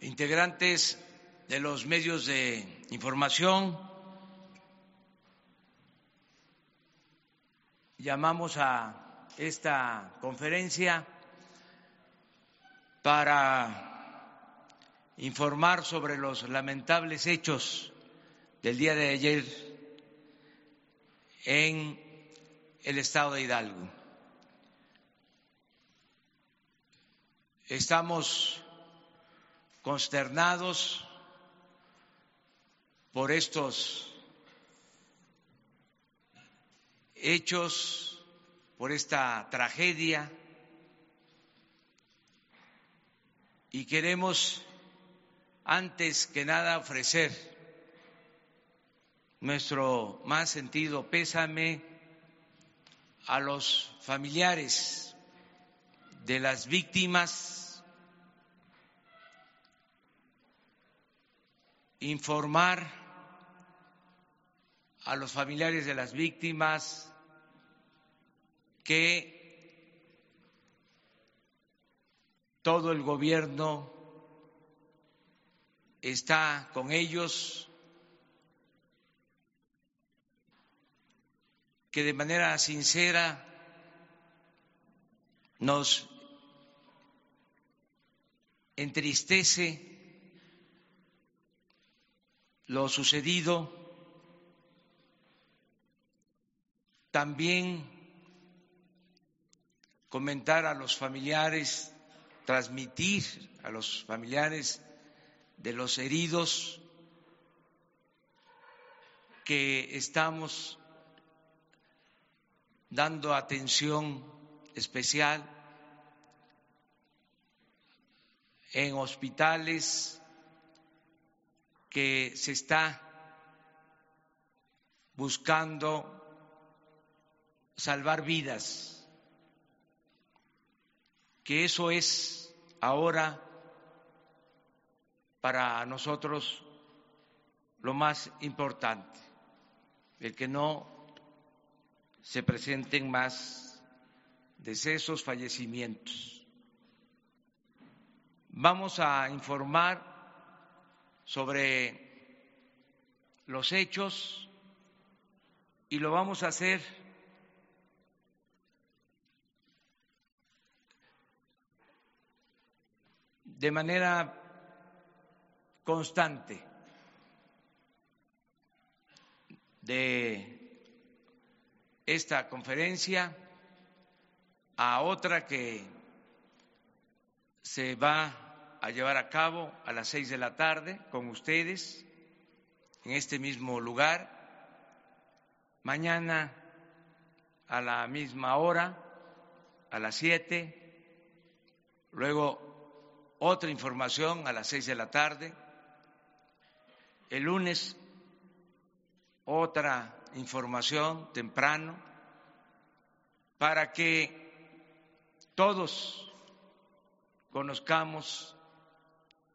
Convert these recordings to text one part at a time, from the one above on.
integrantes de los medios de información, llamamos a esta conferencia para informar sobre los lamentables hechos del día de ayer en el estado de Hidalgo. Estamos consternados por estos hechos, por esta tragedia y queremos antes que nada ofrecer nuestro más sentido pésame a los familiares de las víctimas, informar a los familiares de las víctimas que todo el gobierno está con ellos, que de manera sincera nos entristece lo sucedido, también comentar a los familiares, transmitir a los familiares de los heridos que estamos dando atención especial en hospitales que se está buscando salvar vidas, que eso es ahora para nosotros lo más importante, el que no se presenten más decesos, fallecimientos. Vamos a informar sobre los hechos y lo vamos a hacer de manera constante de esta conferencia a otra que se va a llevar a cabo a las seis de la tarde con ustedes en este mismo lugar. Mañana a la misma hora, a las siete. Luego otra información a las seis de la tarde. El lunes otra información temprano para que todos conozcamos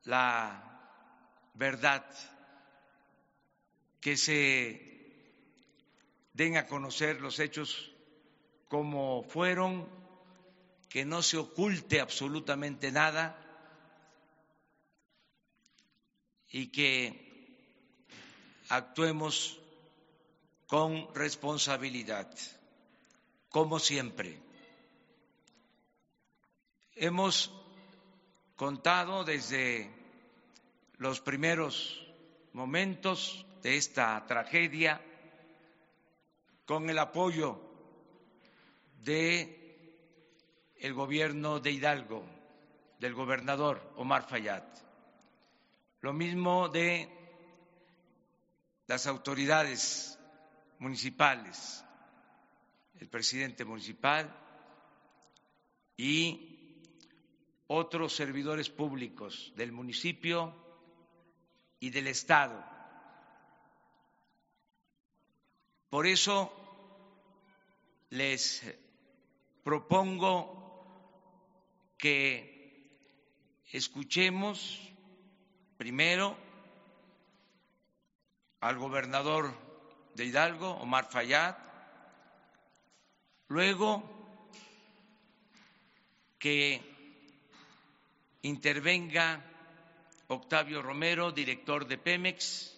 la verdad, que se den a conocer los hechos como fueron, que no se oculte absolutamente nada y que actuemos con responsabilidad, como siempre. Hemos contado desde los primeros momentos de esta tragedia con el apoyo de el gobierno de Hidalgo, del gobernador Omar Fayad. Lo mismo de las autoridades municipales, el presidente municipal y otros servidores públicos del municipio y del Estado. Por eso les propongo que escuchemos primero al gobernador de Hidalgo, Omar Fayad, luego que intervenga Octavio Romero, director de Pemex.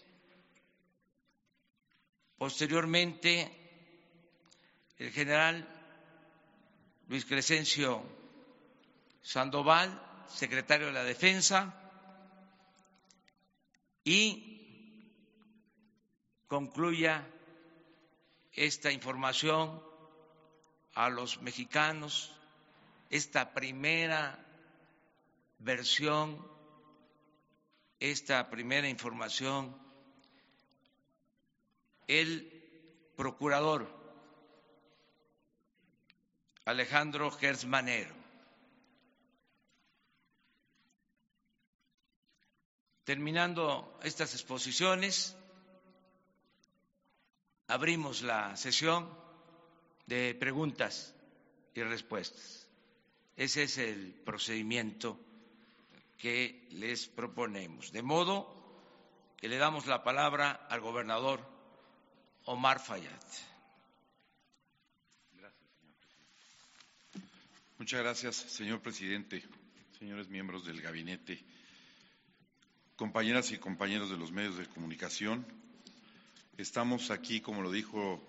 Posteriormente, el general Luis Crescencio Sandoval, secretario de la Defensa, y concluya esta información a los mexicanos, esta primera versión, esta primera información, el procurador Alejandro Gersmanero. Terminando estas exposiciones, abrimos la sesión de preguntas y respuestas. Ese es el procedimiento que les proponemos. De modo que le damos la palabra al gobernador Omar Fayad. Muchas gracias, señor presidente, señores miembros del gabinete, compañeras y compañeros de los medios de comunicación. Estamos aquí, como lo dijo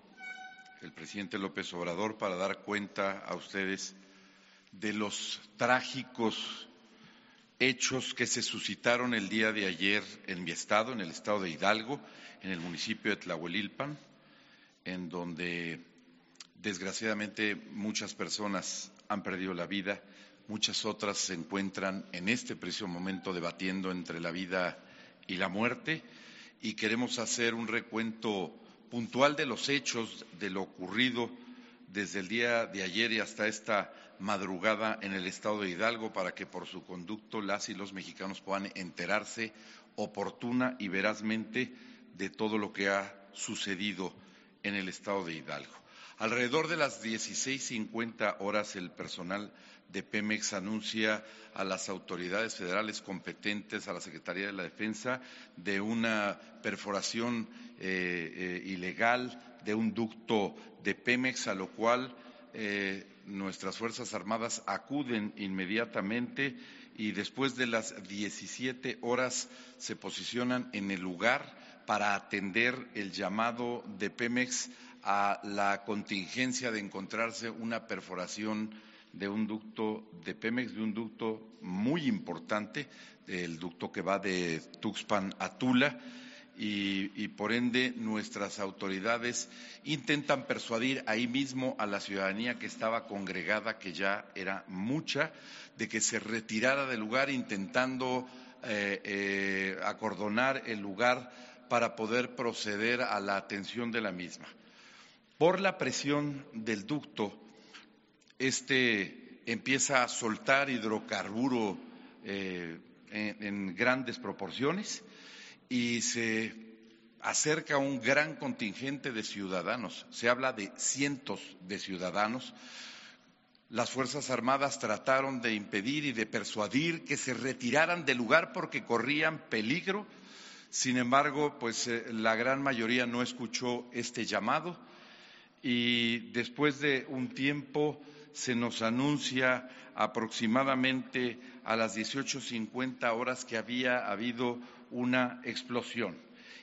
el presidente López Obrador, para dar cuenta a ustedes de los trágicos hechos que se suscitaron el día de ayer en mi estado, en el estado de Hidalgo, en el municipio de Tlahuelilpan, en donde desgraciadamente muchas personas han perdido la vida, muchas otras se encuentran en este preciso momento debatiendo entre la vida y la muerte y queremos hacer un recuento puntual de los hechos, de lo ocurrido desde el día de ayer y hasta esta madrugada en el estado de Hidalgo para que por su conducto las y los mexicanos puedan enterarse oportuna y verazmente de todo lo que ha sucedido en el estado de Hidalgo. Alrededor de las 16.50 horas el personal de Pemex anuncia a las autoridades federales competentes, a la Secretaría de la Defensa, de una perforación eh, eh, ilegal de un ducto de Pemex, a lo cual eh, nuestras Fuerzas Armadas acuden inmediatamente y después de las 17 horas se posicionan en el lugar para atender el llamado de Pemex a la contingencia de encontrarse una perforación de un ducto de Pemex, de un ducto muy importante, el ducto que va de Tuxpan a Tula y, por ende nuestras autoridades intentan persuadir ahí mismo a la ciudadanía que estaba congregada, que ya era mucha, de que se retirara del lugar intentando eh, eh, acordonar el lugar para poder proceder a la atención de la misma. Por la presión del ducto, este empieza a soltar hidrocarburo eh, en grandes proporciones y se acerca un gran contingente de ciudadanos, se habla de cientos de ciudadanos. Las Fuerzas Armadas trataron de impedir y de persuadir que se retiraran del lugar porque corrían peligro. Sin embargo, pues eh, la gran mayoría no escuchó este llamado y después de un tiempo se nos anuncia aproximadamente a las 18.50 horas que había habido una explosión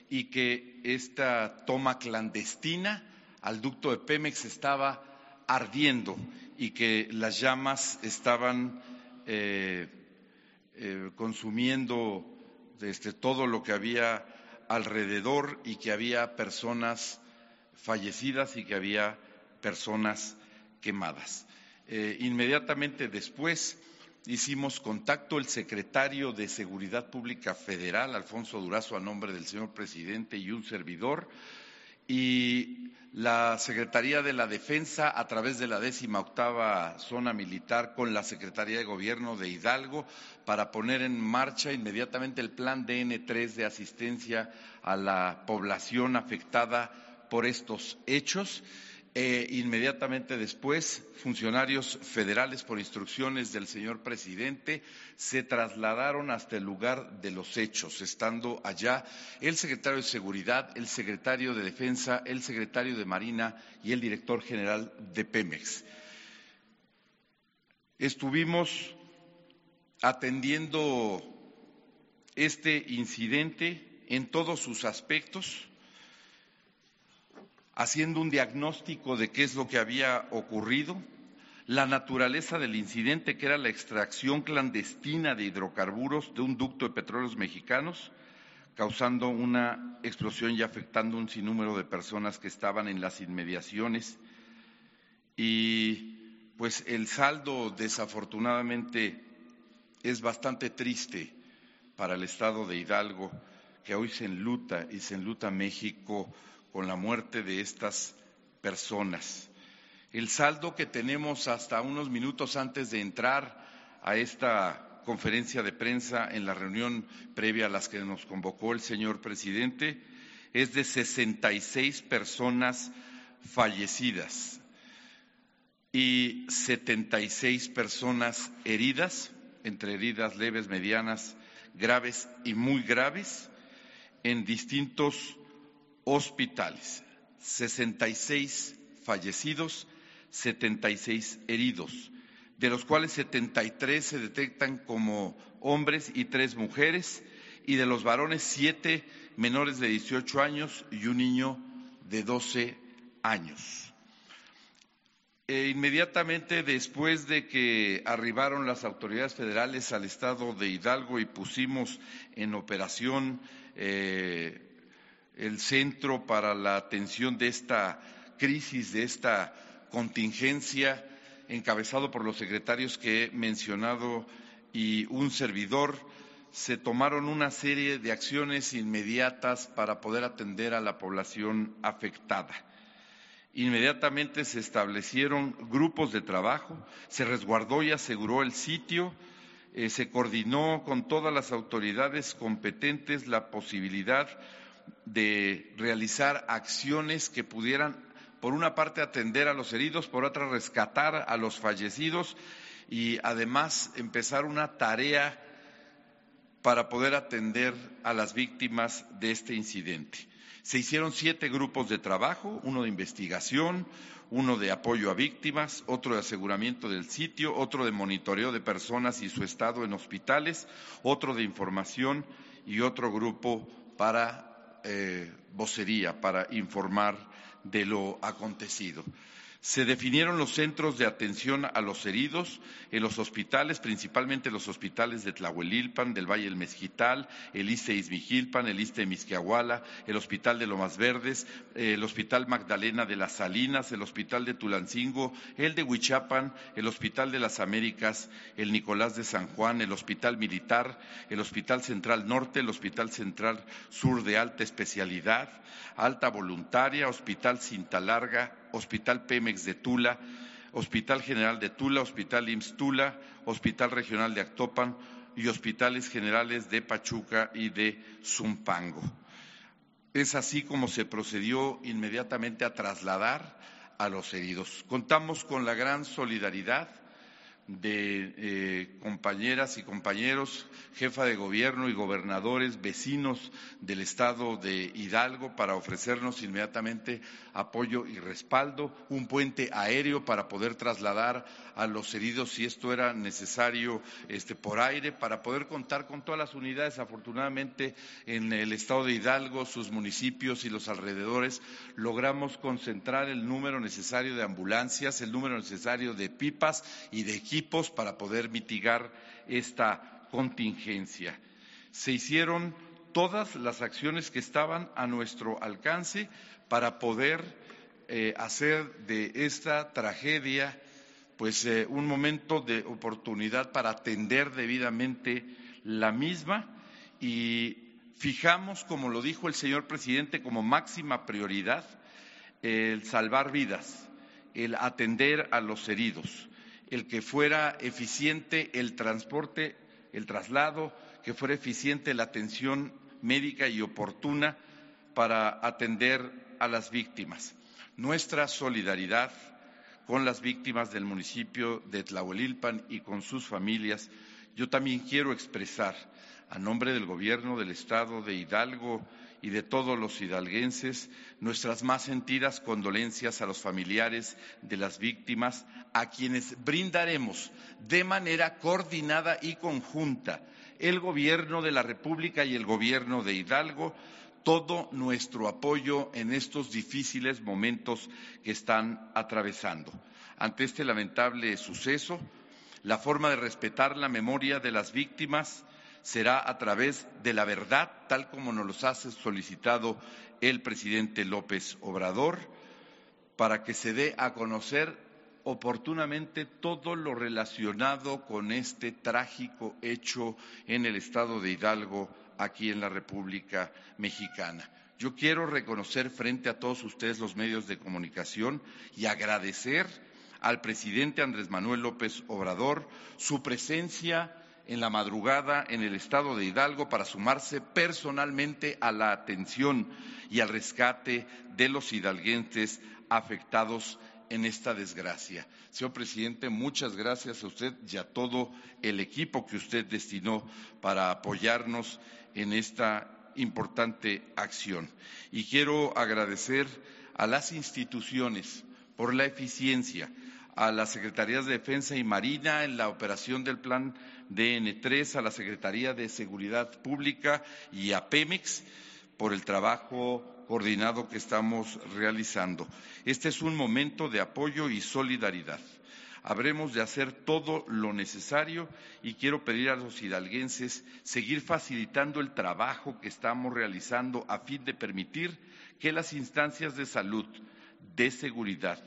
y que esta toma clandestina al ducto de Pemex estaba ardiendo y que las llamas estaban eh, eh, consumiendo este, todo lo que había alrededor y que había personas fallecidas y que había personas quemadas. Eh, inmediatamente después hicimos contacto el secretario de Seguridad Pública Federal, Alfonso Durazo, a nombre del señor presidente y un servidor, y la Secretaría de la Defensa a través de la décima octava zona militar con la Secretaría de Gobierno de Hidalgo para poner en marcha inmediatamente el plan DN3 de asistencia a la población afectada por estos hechos e inmediatamente después, funcionarios federales, por instrucciones del señor presidente, se trasladaron hasta el lugar de los hechos, estando allá el secretario de Seguridad, el secretario de Defensa, el secretario de Marina y el director general de Pemex. Estuvimos atendiendo este incidente en todos sus aspectos, haciendo un diagnóstico de qué es lo que había ocurrido, la naturaleza del incidente, que era la extracción clandestina de hidrocarburos de un ducto de petróleos mexicanos, causando una explosión y afectando un sinnúmero de personas que estaban en las inmediaciones. Y pues el saldo desafortunadamente es bastante triste para el estado de Hidalgo, que hoy se enluta y se enluta México con la muerte de estas personas. El saldo que tenemos hasta unos minutos antes de entrar a esta conferencia de prensa en la reunión previa a las que nos convocó el señor presidente es de 66 personas fallecidas y 76 personas heridas, entre heridas leves, medianas, graves y muy graves, en distintos hospitales. 66 fallecidos 76 heridos, de los cuales 73 se detectan como hombres y tres mujeres, y de los varones siete menores de 18 años y un niño de 12 años. E inmediatamente después de que arribaron las autoridades federales al estado de Hidalgo y pusimos en operación eh, el centro para la atención de esta crisis, de esta contingencia encabezado por los secretarios que he mencionado y un servidor, se tomaron una serie de acciones inmediatas para poder atender a la población afectada. Inmediatamente se establecieron grupos de trabajo, se resguardó y aseguró el sitio, eh, se coordinó con todas las autoridades competentes la posibilidad realizar acciones que pudieran por una parte atender a los heridos, por otra rescatar a los fallecidos y además empezar una tarea para poder atender a las víctimas de este incidente. Se hicieron siete grupos de trabajo, uno de investigación, uno de apoyo a víctimas, otro de aseguramiento del sitio, otro de monitoreo de personas y su estado en hospitales, otro de información y otro grupo para eh, vocería, para informar de lo acontecido. Se definieron los centros de atención a los heridos en los hospitales, principalmente los hospitales de Tlahuelilpan, del Valle del Mezquital, el ISTE Izmijilpan, el ISTE Misquiahuala, el Hospital de Lomas Verdes, el Hospital Magdalena de las Salinas, el Hospital de Tulancingo, el de Huichapan, el Hospital de las Américas, el Nicolás de San Juan, el Hospital Militar, el Hospital Central Norte, el Hospital Central Sur de Alta Especialidad, Alta Voluntaria, Hospital Cinta Larga, Hospital Pemex de Tula, Hospital General de Tula, Hospital IMSS Tula, Hospital Regional de Actopan y hospitales generales de Pachuca y de Zumpango. Es así como se procedió inmediatamente a trasladar a los heridos. Contamos con la gran solidaridad de eh, compañeras y compañeros, jefa de gobierno y gobernadores, vecinos del estado de Hidalgo para ofrecernos inmediatamente apoyo y respaldo, un puente aéreo para poder trasladar a los heridos si esto era necesario este, por aire, para poder contar con todas las unidades. Afortunadamente, en el estado de Hidalgo, sus municipios y los alrededores, logramos concentrar el número necesario de ambulancias, el número necesario de pipas y de equipos para poder mitigar esta contingencia. Se hicieron todas las acciones que estaban a nuestro alcance para poder eh, hacer de esta tragedia pues eh, un momento de oportunidad para atender debidamente la misma y fijamos, como lo dijo el señor presidente, como máxima prioridad el salvar vidas, el atender a los heridos, el que fuera eficiente el transporte, el traslado, que fuera eficiente la atención médica y oportuna para atender a las víctimas. Nuestra solidaridad con las víctimas del municipio de Tlahuelilpan y con sus familias, yo también quiero expresar, a nombre del Gobierno del Estado de Hidalgo y de todos los hidalguenses, nuestras más sentidas condolencias a los familiares de las víctimas, a quienes brindaremos de manera coordinada y conjunta el Gobierno de la República y el Gobierno de Hidalgo todo nuestro apoyo en estos difíciles momentos que están atravesando. Ante este lamentable suceso, la forma de respetar la memoria de las víctimas será a través de la verdad, tal como nos lo ha solicitado el presidente López Obrador, para que se dé a conocer oportunamente todo lo relacionado con este trágico hecho en el estado de Hidalgo, aquí en la República Mexicana. Yo quiero reconocer frente a todos ustedes los medios de comunicación y agradecer al presidente Andrés Manuel López Obrador su presencia en la madrugada en el estado de Hidalgo para sumarse personalmente a la atención y al rescate de los hidalguenses afectados en esta desgracia. Señor presidente, muchas gracias a usted y a todo el equipo que usted destinó para apoyarnos en esta importante acción. Y quiero agradecer a las instituciones por la eficiencia, a las Secretarías de Defensa y Marina en la operación del plan DN3, a la Secretaría de Seguridad Pública y a Pemex por el trabajo coordinado que estamos realizando. Este es un momento de apoyo y solidaridad. Habremos de hacer todo lo necesario y quiero pedir a los hidalguenses seguir facilitando el trabajo que estamos realizando a fin de permitir que las instancias de salud, de seguridad,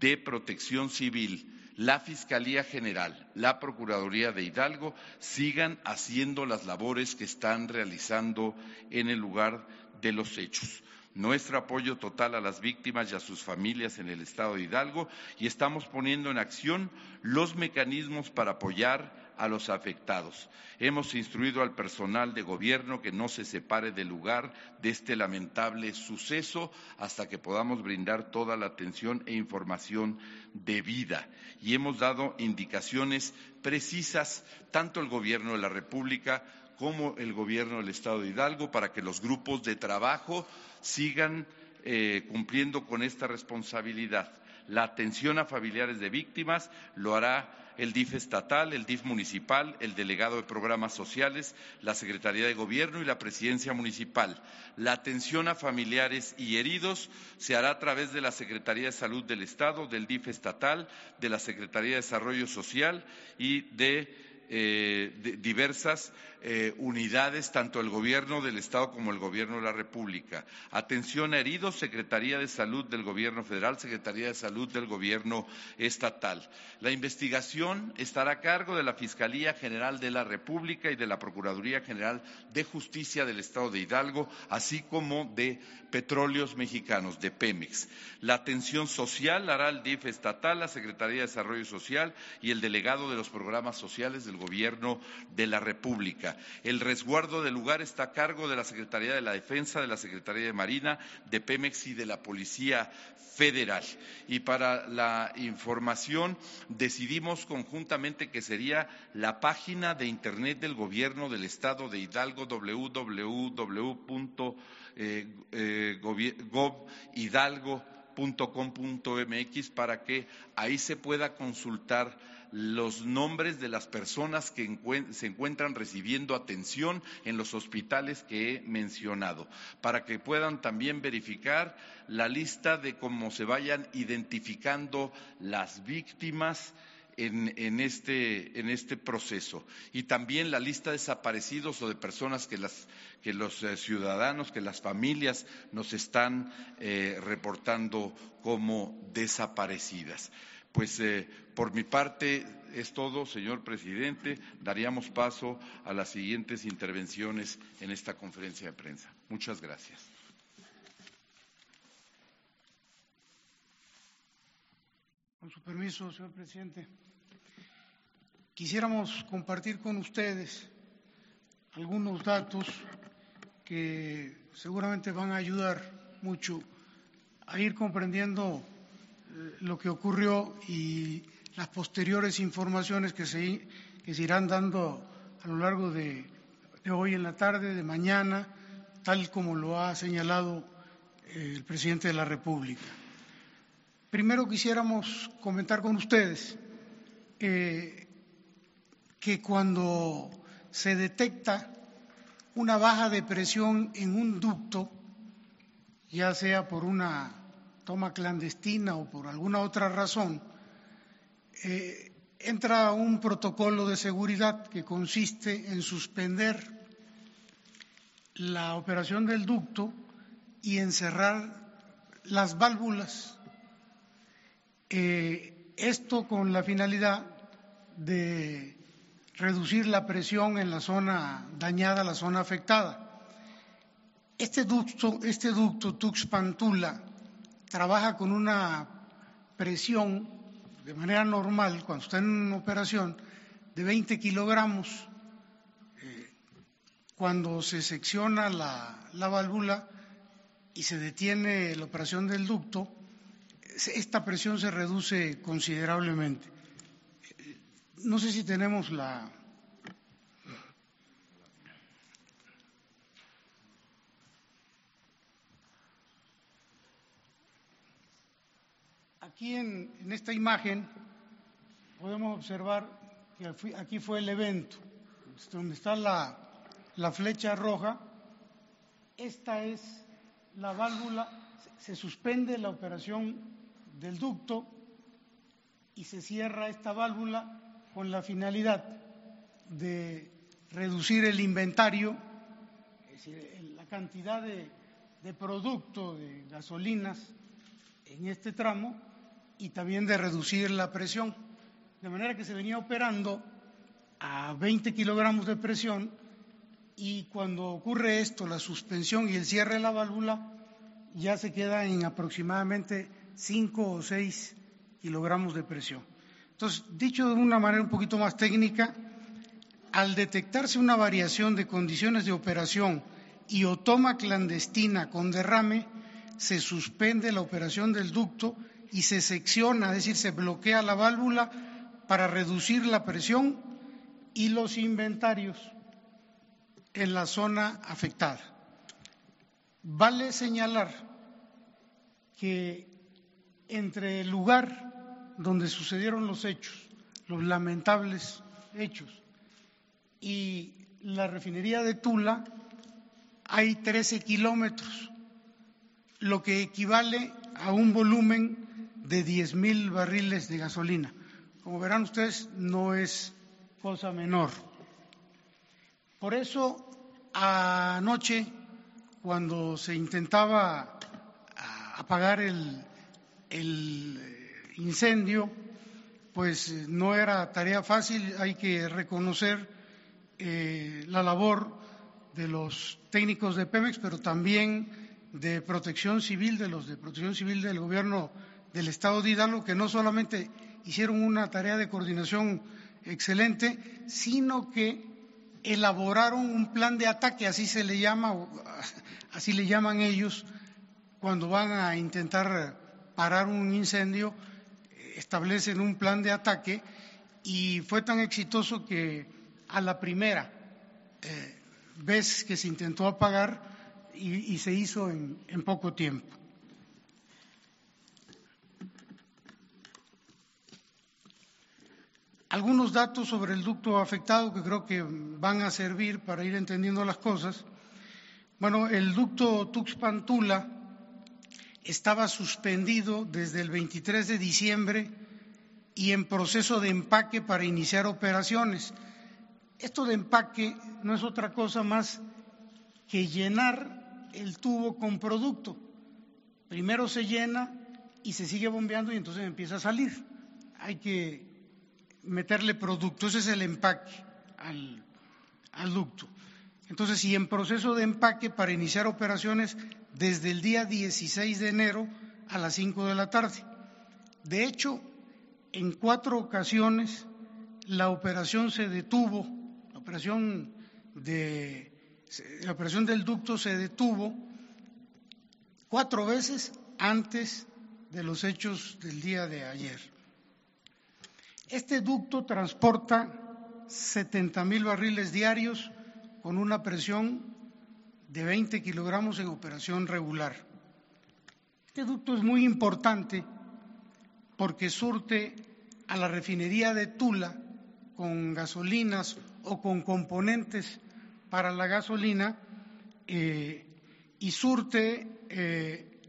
de protección civil, la Fiscalía General, la Procuraduría de Hidalgo sigan haciendo las labores que están realizando en el lugar de los hechos. Nuestro apoyo total a las víctimas y a sus familias en el estado de Hidalgo y estamos poniendo en acción los mecanismos para apoyar a los afectados. Hemos instruido al personal de gobierno que no se separe del lugar de este lamentable suceso hasta que podamos brindar toda la atención e información debida. Y hemos dado indicaciones precisas, tanto el gobierno de la República como el gobierno del Estado de Hidalgo, para que los grupos de trabajo sigan eh, cumpliendo con esta responsabilidad. La atención a familiares de víctimas lo hará el DIF estatal, el DIF municipal, el delegado de programas sociales, la Secretaría de Gobierno y la Presidencia municipal. La atención a familiares y heridos se hará a través de la Secretaría de Salud del Estado, del DIF estatal, de la Secretaría de Desarrollo Social y de eh, diversas eh, unidades, tanto el Gobierno del Estado como el Gobierno de la República. Atención a heridos, Secretaría de Salud del Gobierno Federal, Secretaría de Salud del Gobierno Estatal. La investigación estará a cargo de la Fiscalía General de la República y de la Procuraduría General de Justicia del Estado de Hidalgo, así como de Petróleos Mexicanos, de Pemex. La atención social hará el DIF estatal, la Secretaría de Desarrollo Social y el delegado de los programas sociales del Gobierno de la República. El resguardo del lugar está a cargo de la Secretaría de la Defensa, de la Secretaría de Marina, de Pemex y de la Policía Federal. Y para la información decidimos conjuntamente que sería la página de Internet del Gobierno del Estado de Hidalgo, www.govhidalgo.com.mx para que ahí se pueda consultar los nombres de las personas que se encuentran recibiendo atención en los hospitales que he mencionado, para que puedan también verificar la lista de cómo se vayan identificando las víctimas. En, este, este, proceso. Y también la lista de desaparecidos o de personas que, los eh, ciudadanos, que las familias nos están eh, reportando como desaparecidas. Pues eh, por mi parte es todo, señor presidente. Daríamos paso a las siguientes intervenciones en esta conferencia de prensa. Muchas gracias. Con su permiso, señor presidente. Quisiéramos compartir con ustedes algunos datos que seguramente van a ayudar mucho a ir comprendiendo lo que ocurrió y las posteriores informaciones que se, que se irán dando a lo largo de, hoy en la tarde, de mañana, tal como lo ha señalado eh, el presidente de la República. Primero quisiéramos comentar con ustedes eh, que cuando se detecta una baja de presión en un ducto, ya sea por una toma clandestina o por alguna otra razón, eh, entra un protocolo de seguridad que consiste en suspender la operación del ducto y encerrar las válvulas. Eh, esto con la finalidad de reducir la presión en la zona dañada, la zona afectada. Este ducto, este ducto Tuxpantula trabaja con una presión de manera normal, cuando está en operación, de 20 kilogramos. Eh, cuando se secciona la, la válvula y se detiene la operación del ducto, esta presión se reduce considerablemente. No sé si tenemos la. Aquí en, esta imagen podemos observar que aquí fue el evento, donde está la, la flecha roja. Esta es la válvula, se suspende la operación del ducto y se cierra esta válvula con la finalidad de reducir el inventario, es decir, la cantidad de, de producto de gasolinas en este tramo y también de reducir la presión. De manera que se venía operando a 20 kilogramos de presión y cuando ocurre esto, la suspensión y el cierre de la válvula, ya se queda en aproximadamente 5 o 6 kilogramos de presión. Entonces, dicho de una manera un poquito más técnica, al detectarse una variación de condiciones de operación y o toma clandestina con derrame, se suspende la operación del ducto y se secciona, es decir, se bloquea la válvula para reducir la presión y los inventarios en la zona afectada. Vale señalar que entre el lugar donde sucedieron los hechos, los lamentables hechos, y la refinería de Tula hay 13 kilómetros, lo que equivale a un volumen de 10.000 barriles de gasolina. Como verán ustedes, no es cosa menor. Por eso, anoche, cuando se intentaba apagar el, el incendio, pues eh, no era tarea fácil, hay que reconocer eh, la labor de los técnicos de Pemex, pero también de protección civil, de los de protección civil del gobierno del Estado de Hidalgo, que no solamente hicieron una tarea de coordinación excelente, sino que elaboraron un plan de ataque, así se le llama, así le llaman ellos, cuando van a intentar parar un incendio, establecen un plan de ataque y fue tan exitoso que a la primera eh, vez que se intentó apagar y, se hizo en, en poco tiempo. Algunos datos sobre el ducto afectado que creo que van a servir para ir entendiendo las cosas. Bueno, el ducto Tuxpan-Tula estaba suspendido desde el 23 de diciembre y en proceso de empaque para iniciar operaciones. Esto de empaque no es otra cosa más que llenar el tubo con producto. Primero se llena y se sigue bombeando y entonces empieza a salir. Hay que meterle producto, ese es el empaque al, ducto. Entonces, si en proceso de empaque para iniciar operaciones desde el día 16 de enero a las 5 de la tarde. De hecho, en cuatro ocasiones la operación se detuvo, la operación, de, la operación del ducto se detuvo cuatro veces antes de los hechos del día de ayer. Este ducto transporta 70 mil barriles diarios con una presión de 20 kilogramos en operación regular. Este ducto es muy importante porque surte a la refinería de Tula con gasolinas o con componentes para la gasolina eh, y surte eh,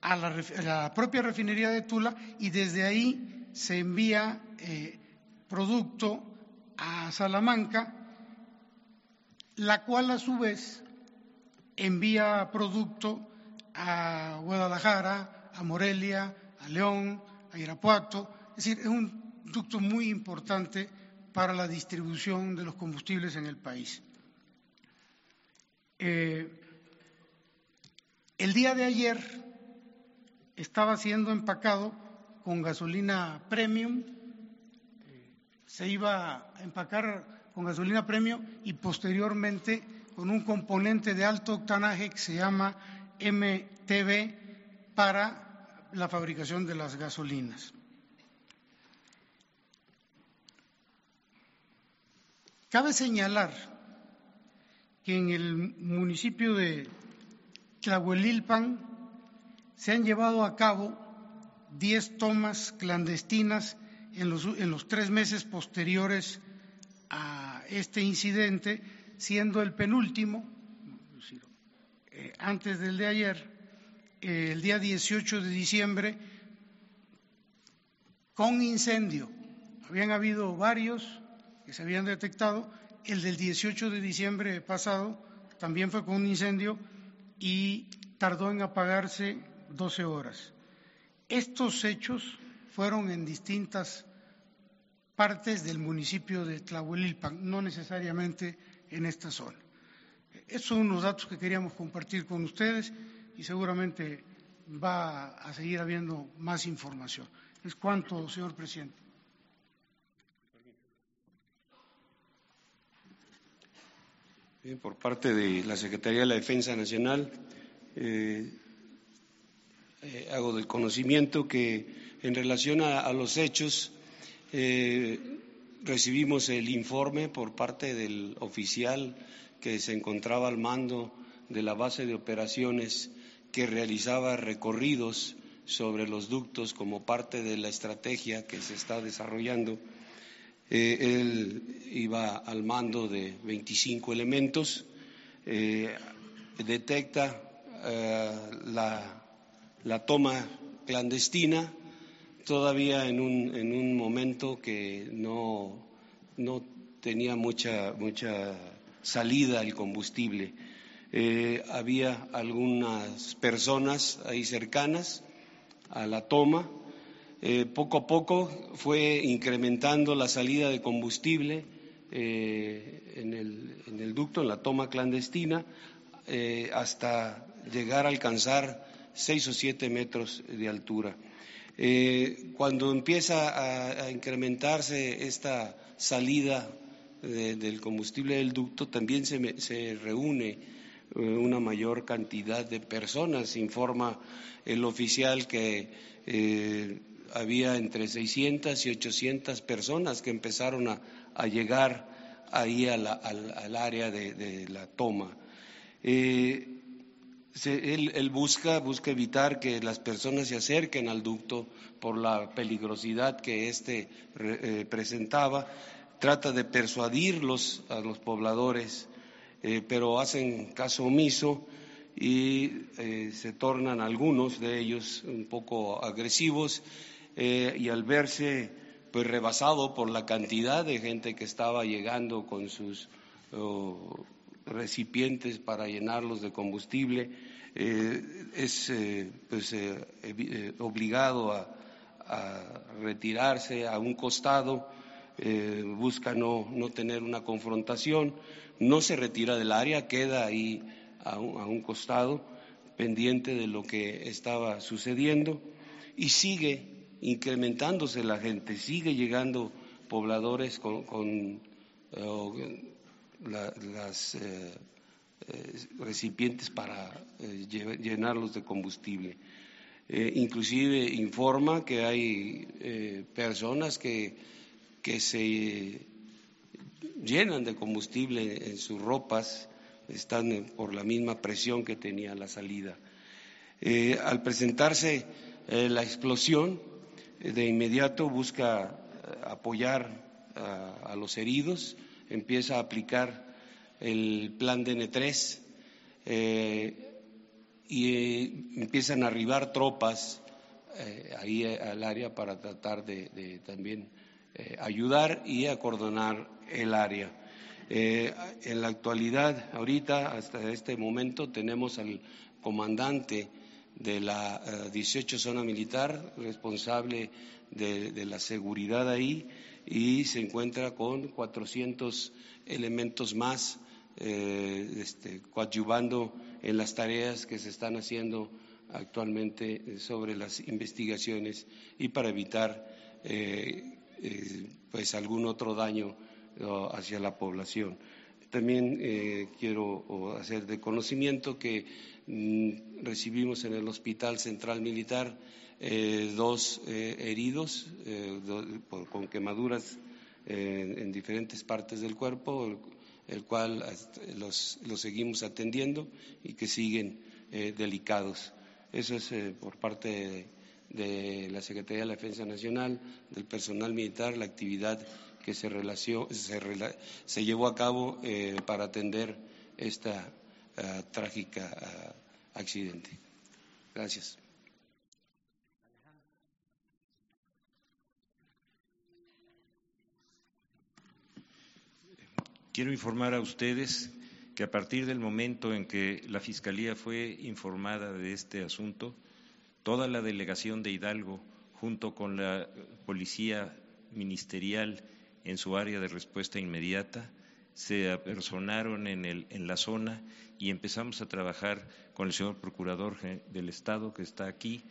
a, la, propia refinería de Tula y desde ahí se envía eh, producto a Salamanca, la cual a su vez envía producto a Guadalajara, a Morelia, a León, a Irapuato. Es decir, es un ducto muy importante para la distribución de los combustibles en el país. Eh, el día de ayer estaba siendo empacado con gasolina premium, se iba a empacar con gasolina premium y posteriormente con un componente de alto octanaje que se llama MTB para la fabricación de las gasolinas. Cabe señalar que en el municipio de Tlahuelilpan se han llevado a cabo diez tomas clandestinas en los, tres meses posteriores a este incidente, siendo el penúltimo, eh, antes del de ayer, eh, el día 18 de diciembre, con incendio. Habían habido varios que se habían detectado. El del 18 de diciembre pasado también fue con un incendio y tardó en apagarse 12 horas. Estos hechos fueron en distintas partes del municipio de Tlahuelilpan, no necesariamente en esta zona. Estos son unos datos que queríamos compartir con ustedes y seguramente va a seguir habiendo más información. Es cuanto, señor presidente. por parte de la Secretaría de la Defensa Nacional, eh, eh, hago del conocimiento que en relación a, los hechos eh, recibimos el informe por parte del oficial que se encontraba al mando de la base de operaciones que realizaba recorridos sobre los ductos como parte de la estrategia que se está desarrollando. Eh, él iba al mando de 25 elementos, eh, detecta eh, la, toma clandestina, todavía en un, en un momento que no, no tenía mucha, mucha salida el combustible. había algunas personas ahí cercanas a la toma, eh, poco a poco fue incrementando la salida de combustible eh, en, el, ducto, en la toma clandestina, eh, hasta llegar a alcanzar seis o siete metros de altura. Cuando empieza a, incrementarse esta salida del combustible del ducto, también se, se reúne una mayor cantidad de personas. Informa el oficial que había entre 600 y 800 personas que empezaron a, llegar ahí al, área de, la toma. Eh, él, busca, busca evitar que las personas se acerquen al ducto por la peligrosidad que éste eh, presentaba, trata de persuadirlos a los pobladores, eh, pero hacen caso omiso y se tornan algunos de ellos un poco agresivos eh, y al verse pues rebasado por la cantidad de gente que estaba llegando con sus oh, recipientes para llenarlos de combustible, eh, es eh, pues, obligado a, retirarse a un costado, busca no, no, tener una confrontación, no se retira del área, queda ahí a un, costado pendiente de lo que estaba sucediendo y sigue incrementándose la gente, sigue llegando pobladores con, eh, las eh, eh, recipientes para llenarlos de combustible. inclusive informa que hay personas que, que se llenan de combustible en sus ropas, están por la misma presión que tenía la salida. al presentarse la explosión, de inmediato busca eh, apoyar a, los heridos, empieza a aplicar el plan DN3 eh, y eh, empiezan a arribar tropas eh, ahí al área para tratar de, también ayudar y acordonar el área. en la actualidad, ahorita, hasta este momento, tenemos al comandante de la 18 zona militar, responsable de, la seguridad ahí, y se encuentra con 400 elementos más eh, este, coadyuvando en las tareas que se están haciendo actualmente sobre las investigaciones y para evitar eh, eh, pues algún otro daño hacia la población. También quiero hacer de conocimiento que mm, recibimos en el Hospital Central Militar dos heridos con quemaduras en diferentes partes del cuerpo el cual los, seguimos atendiendo y que siguen eh, delicados. Eso es eh, por parte de, la Secretaría de la Defensa Nacional, del personal militar, la actividad que se, se, llevó a cabo eh, para atender esta trágica accidente. Gracias. Quiero informar a ustedes que a partir del momento en que la Fiscalía fue informada de este asunto, toda la delegación de Hidalgo, junto con la Policía Ministerial en su área de respuesta inmediata, se apersonaron en, en la zona y empezamos a trabajar con el señor Procurador del Estado, que está aquí,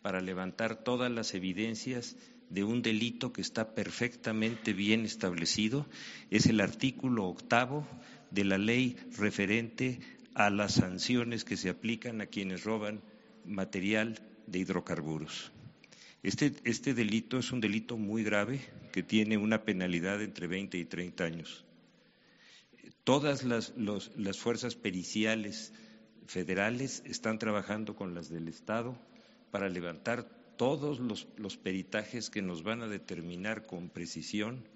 para levantar todas las evidencias de un delito que está perfectamente bien establecido, es el artículo octavo de la ley referente a las sanciones que se aplican a quienes roban material de hidrocarburos. Este, este delito es un delito muy grave que tiene una penalidad entre 20 y 30 años. Todas las, las fuerzas periciales federales están trabajando con las del Estado para levantar todos los, peritajes que nos van a determinar con precisión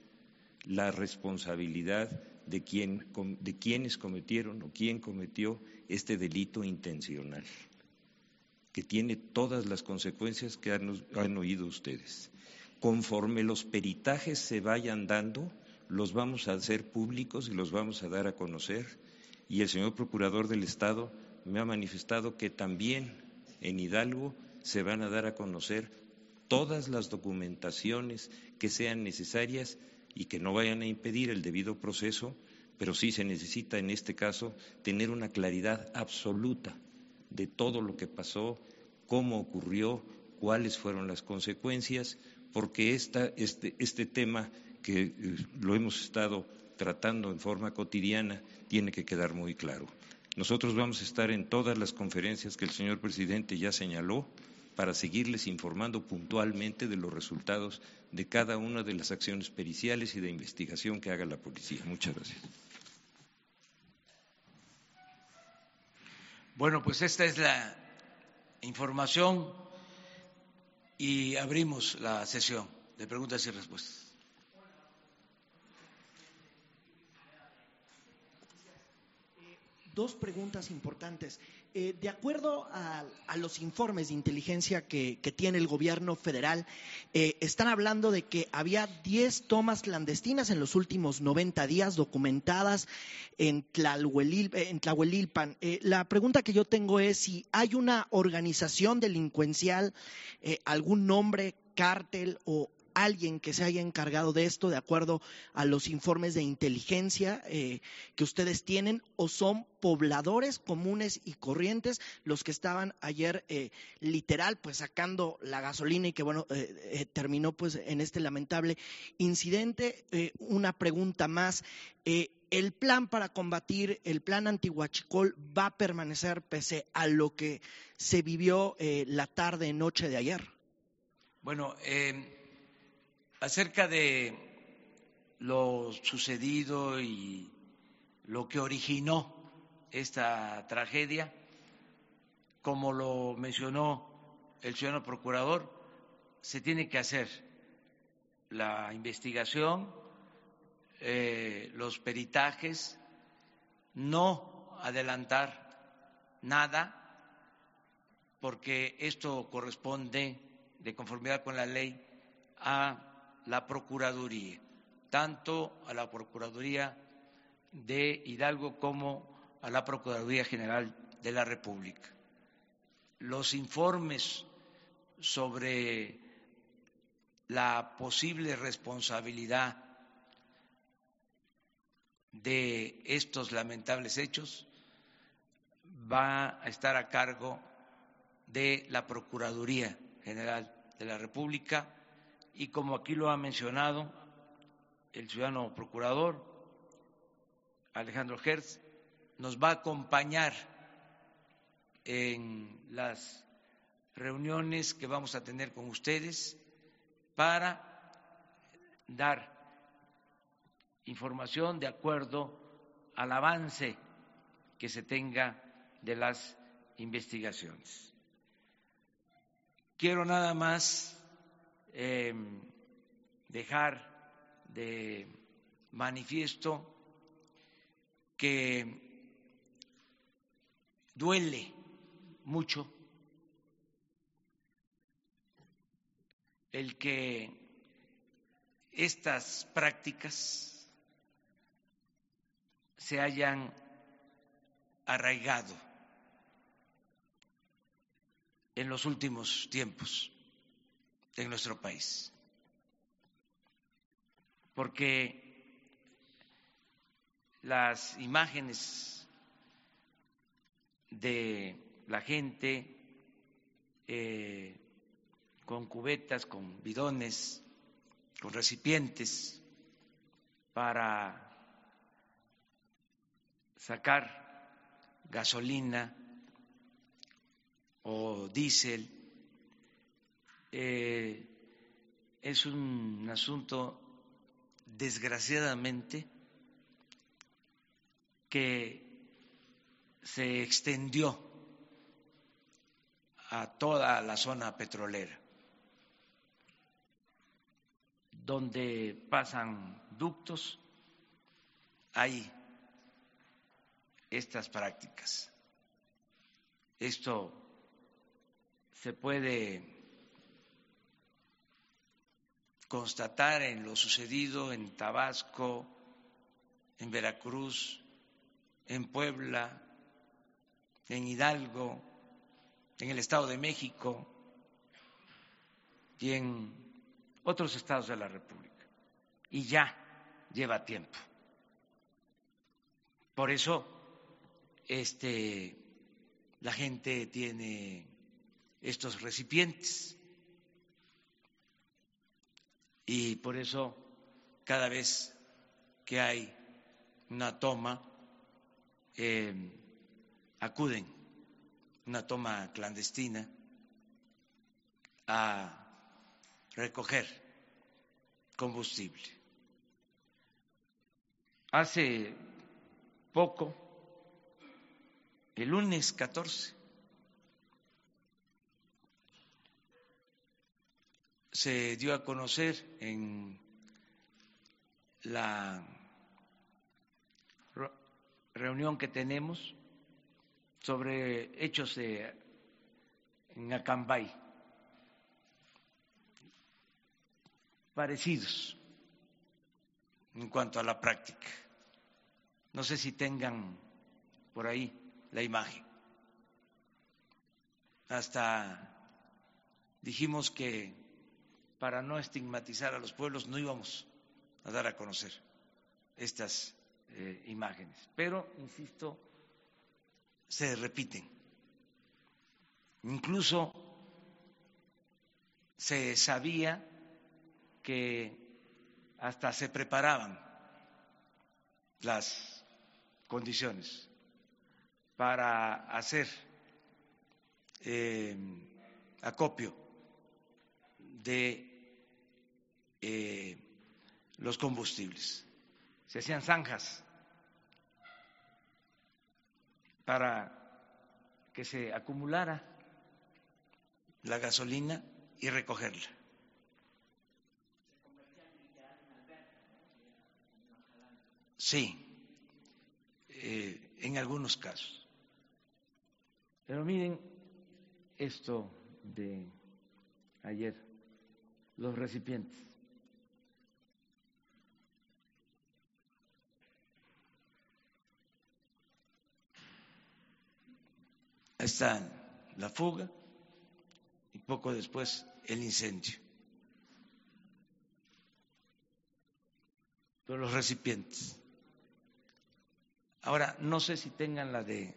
la responsabilidad de, quién, de quienes cometieron o quién cometió este delito intencional, que tiene todas las consecuencias que han, han oído ustedes. Conforme los peritajes se vayan dando, los vamos a hacer públicos y los vamos a dar a conocer. Y el señor Procurador del Estado me ha manifestado que también en Hidalgo se van a dar a conocer todas las documentaciones que sean necesarias y que no vayan a impedir el debido proceso, pero sí se necesita en este caso tener una claridad absoluta de todo lo que pasó, cómo ocurrió, cuáles fueron las consecuencias, porque este, este tema que eh, lo hemos estado tratando en forma cotidiana tiene que quedar muy claro. Nosotros vamos a estar en todas las conferencias que el señor presidente ya señaló para seguirles informando puntualmente de los resultados de cada una de las acciones periciales y de investigación que haga la policía. Muchas gracias. Bueno, pues esta es la información y abrimos la sesión de preguntas y respuestas. Dos preguntas importantes. Eh, de acuerdo a, los informes de inteligencia que, tiene el gobierno federal, eh, están hablando de que había 10 tomas clandestinas en los últimos 90 días documentadas en, Tlahuelilpan. Eh, la pregunta que yo tengo es si hay una organización delincuencial, algún nombre, cártel o alguien que se haya encargado de esto de acuerdo a los informes de inteligencia eh, que ustedes tienen o son pobladores comunes y corrientes los que estaban ayer eh, literal pues sacando la gasolina y que bueno eh, terminó pues en este lamentable incidente. Una pregunta más el plan para combatir el plan antihuachicol va a permanecer pese a lo que se vivió la tarde noche de ayer bueno acerca de lo sucedido y lo que originó esta tragedia, como lo mencionó el señor procurador, se tiene que hacer la investigación, eh, los peritajes, no adelantar nada, porque esto corresponde, de conformidad con la ley, a la Procuraduría, tanto a la Procuraduría de Hidalgo como a la Procuraduría General de la República. Los informes sobre la posible responsabilidad de estos lamentables hechos va a estar a cargo de la Procuraduría General de la República y como aquí lo ha mencionado el ciudadano procurador Alejandro Hertz, nos va a acompañar en las reuniones que vamos a tener con ustedes para dar información de acuerdo al avance que se tenga de las investigaciones. Quiero nada más eh, dejar de manifiesto que duele mucho el que estas prácticas se hayan arraigado en los últimos tiempos en nuestro país. Porque las imágenes de la gente eh, con cubetas, con bidones, con recipientes para sacar gasolina o diésel. Eh, es un asunto desgraciadamente que se extendió a toda la zona petrolera, donde pasan ductos, hay estas prácticas. Esto se puede constatar en lo sucedido en Tabasco, en Veracruz, en Puebla, en Hidalgo, en el Estado de México y en otros estados de la República. Y ya lleva tiempo. Por eso este, la gente tiene estos recipientes y por eso cada vez que hay una toma eh, acuden una toma clandestina a recoger combustible. Hace poco, el lunes 14, se dio a conocer en la reunión que tenemos sobre hechos de, en Acambay, parecidos en cuanto a la práctica. No sé si tengan por ahí la imagen. Hasta dijimos que para no estigmatizar a los pueblos no íbamos a dar a conocer estas eh, imágenes. Pero, insisto, se repiten. Incluso se sabía que hasta se preparaban las condiciones para hacer eh, acopio de eh, los combustibles se hacían zanjas para que se acumulara la gasolina y recogerla. sí, eh, en algunos casos. Pero miren esto de ayer, los recipientes. Está la fuga y poco después el incendio. Pero los recipientes. Ahora, no sé si tengan la de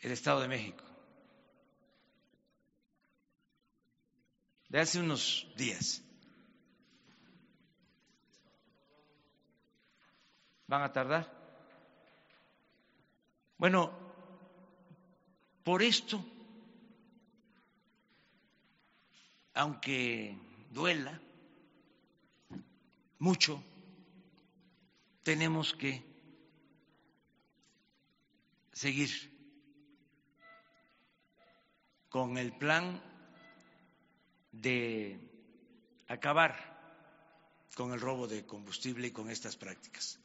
el Estado de México. De hace unos días. ¿Van a tardar? Bueno, por esto, aunque duela mucho, tenemos que seguir con el plan de acabar con el robo de combustible y con estas prácticas.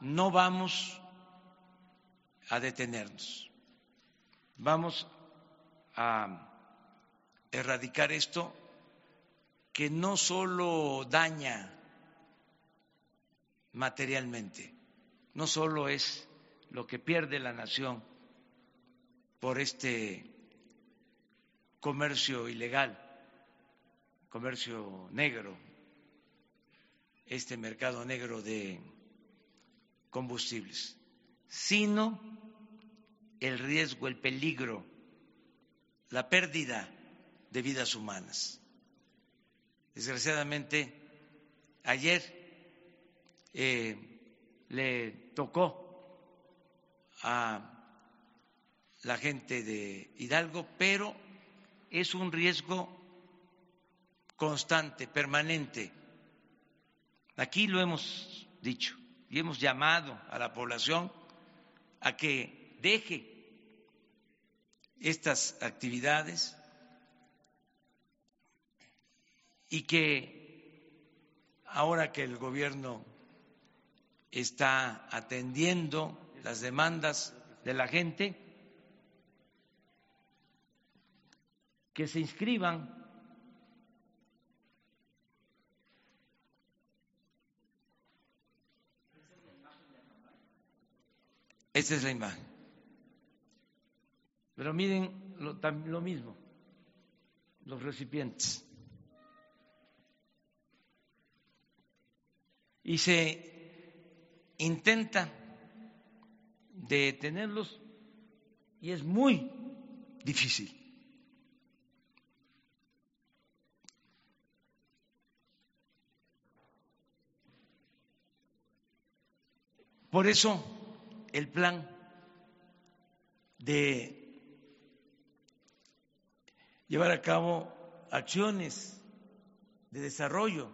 No vamos a detenernos. Vamos a erradicar esto que no solo daña materialmente, no solo es lo que pierde la nación por este comercio ilegal, comercio negro, este mercado negro de combustibles, sino el riesgo, el peligro, la pérdida de vidas humanas. Desgraciadamente, ayer eh, le tocó a la gente de Hidalgo, pero es un riesgo constante, permanente. Aquí lo hemos dicho y hemos llamado a la población a que deje estas actividades y que ahora que el gobierno está atendiendo las demandas de la gente, que se inscriban Esta es la imagen. Pero miren lo, lo mismo, los recipientes. Y se intenta detenerlos y es muy difícil. Por eso el plan de llevar a cabo acciones de desarrollo.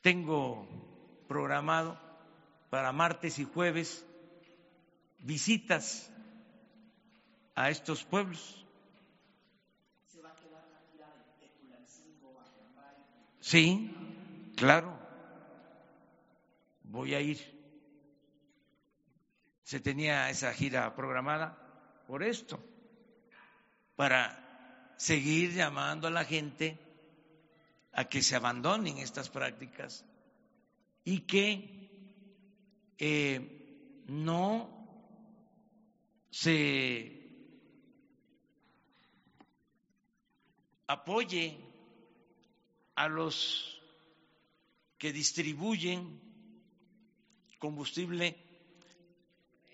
Tengo programado para martes y jueves visitas a estos pueblos. ¿Se va a quedar la gira de Tulancingo a Sí, claro. Voy a ir. Se tenía esa gira programada por esto para seguir llamando a la gente a que se abandonen estas prácticas y que eh, no se apoye a los que distribuyen combustible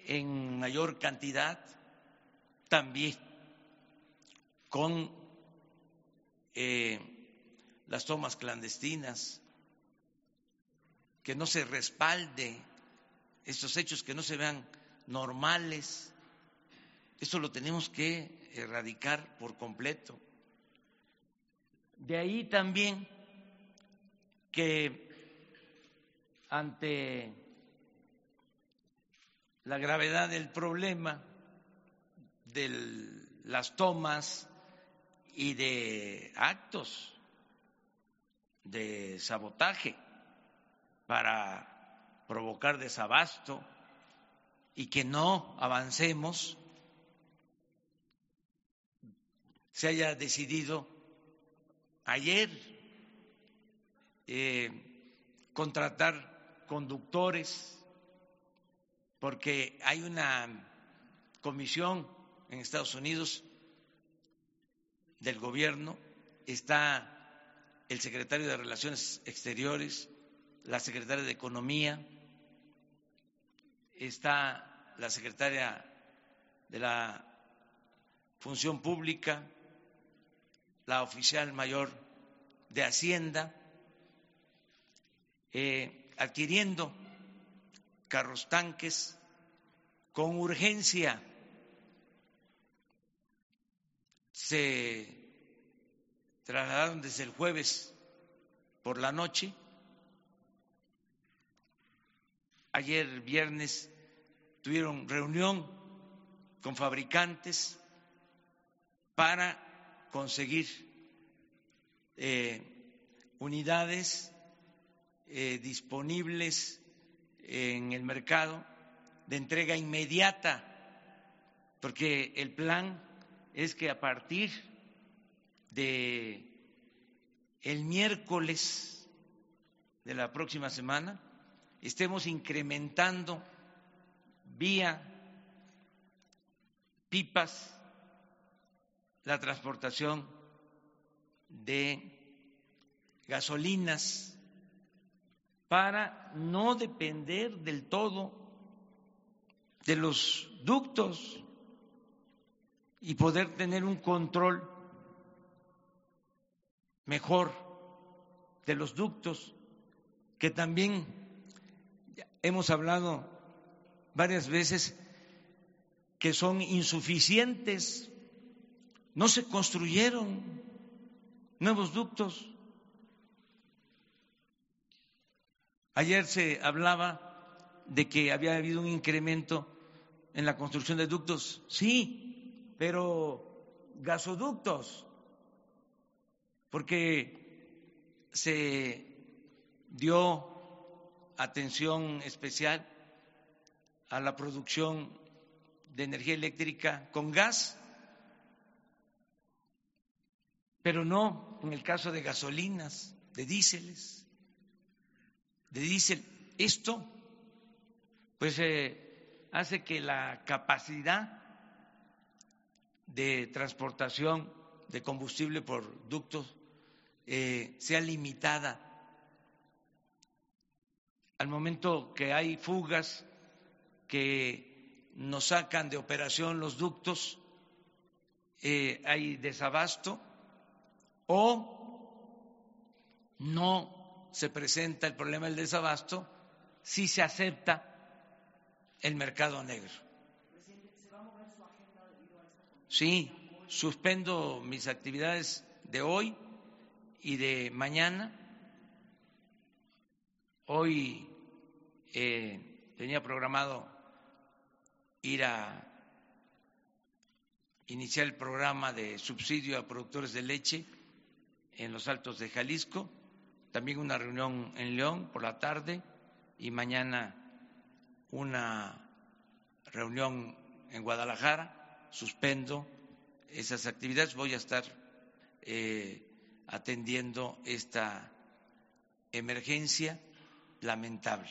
en mayor cantidad también con eh, las tomas clandestinas, que no se respalde estos hechos, que no se vean normales. Eso lo tenemos que erradicar por completo. De ahí también que ante la gravedad del problema de las tomas y de actos de sabotaje para provocar desabasto y que no avancemos, se haya decidido ayer eh, contratar conductores, porque hay una comisión en Estados Unidos del gobierno, está el secretario de Relaciones Exteriores, la secretaria de Economía, está la secretaria de la Función Pública, la oficial mayor de Hacienda, eh, adquiriendo carros tanques con urgencia. Se trasladaron desde el jueves por la noche. Ayer viernes tuvieron reunión con fabricantes para conseguir eh, unidades eh, disponibles en el mercado de entrega inmediata, porque el plan es que a partir de el miércoles de la próxima semana estemos incrementando vía pipas la transportación de gasolinas para no depender del todo de los ductos y poder tener un control mejor de los ductos, que también hemos hablado varias veces que son insuficientes, no se construyeron nuevos ductos. Ayer se hablaba de que había habido un incremento en la construcción de ductos, sí, pero gasoductos, porque se dio atención especial a la producción de energía eléctrica con gas, pero no en el caso de gasolinas, de diéseles, de diésel. Esto, pues, eh, hace que la capacidad de transportación de combustible por ductos eh, sea limitada. Al momento que hay fugas que nos sacan de operación los ductos, eh, hay desabasto o no se presenta el problema del desabasto si se acepta el mercado negro. Sí, suspendo mis actividades de hoy y de mañana. Hoy eh, tenía programado ir a iniciar el programa de subsidio a productores de leche en los Altos de Jalisco, también una reunión en León por la tarde y mañana una reunión en Guadalajara. Suspendo esas actividades, voy a estar eh, atendiendo esta emergencia lamentable.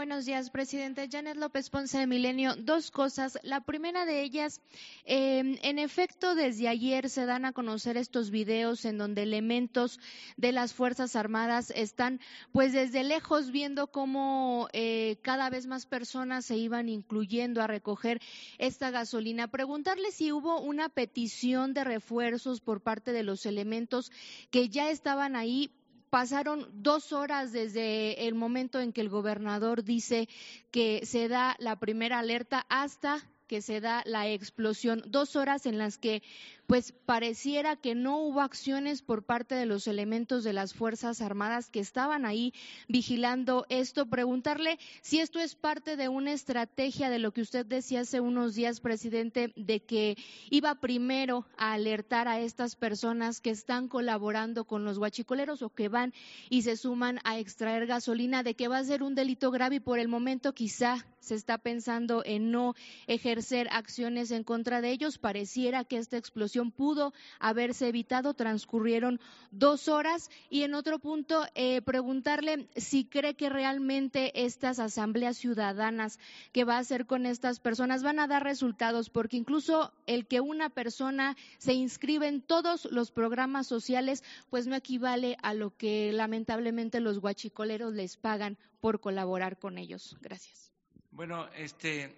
Buenos días, presidente. Janet López Ponce de Milenio. Dos cosas. La primera de ellas, em, en efecto, desde ayer se dan a conocer estos videos en donde elementos de las Fuerzas Armadas están, pues desde lejos, viendo cómo eh, cada vez más personas se iban incluyendo a recoger esta gasolina. Preguntarle si hubo una petición de refuerzos por parte de los elementos que ya estaban ahí pasaron dos horas desde el momento en que el gobernador dice que se da la primera alerta hasta que se da la explosión, dos horas en las que pues pareciera que no hubo acciones por parte de los elementos de las Fuerzas Armadas que estaban ahí vigilando esto. Preguntarle si esto es parte de una estrategia de lo que usted decía hace unos días, presidente, de que iba primero a alertar a estas personas que están colaborando con los guachicoleros o que van y se suman a extraer gasolina, de que va a ser un delito grave y por el momento quizá se está pensando en no ejercer acciones en contra de ellos. Pareciera que esta explosión pudo haberse evitado. Transcurrieron dos horas. Y en otro punto, eh, preguntarle si cree que realmente estas asambleas ciudadanas que va a hacer con estas personas van a dar resultados, porque incluso el que una persona se inscribe en todos los programas sociales, pues no equivale a lo que lamentablemente los guachicoleros les pagan por colaborar con ellos. Gracias. Bueno, este,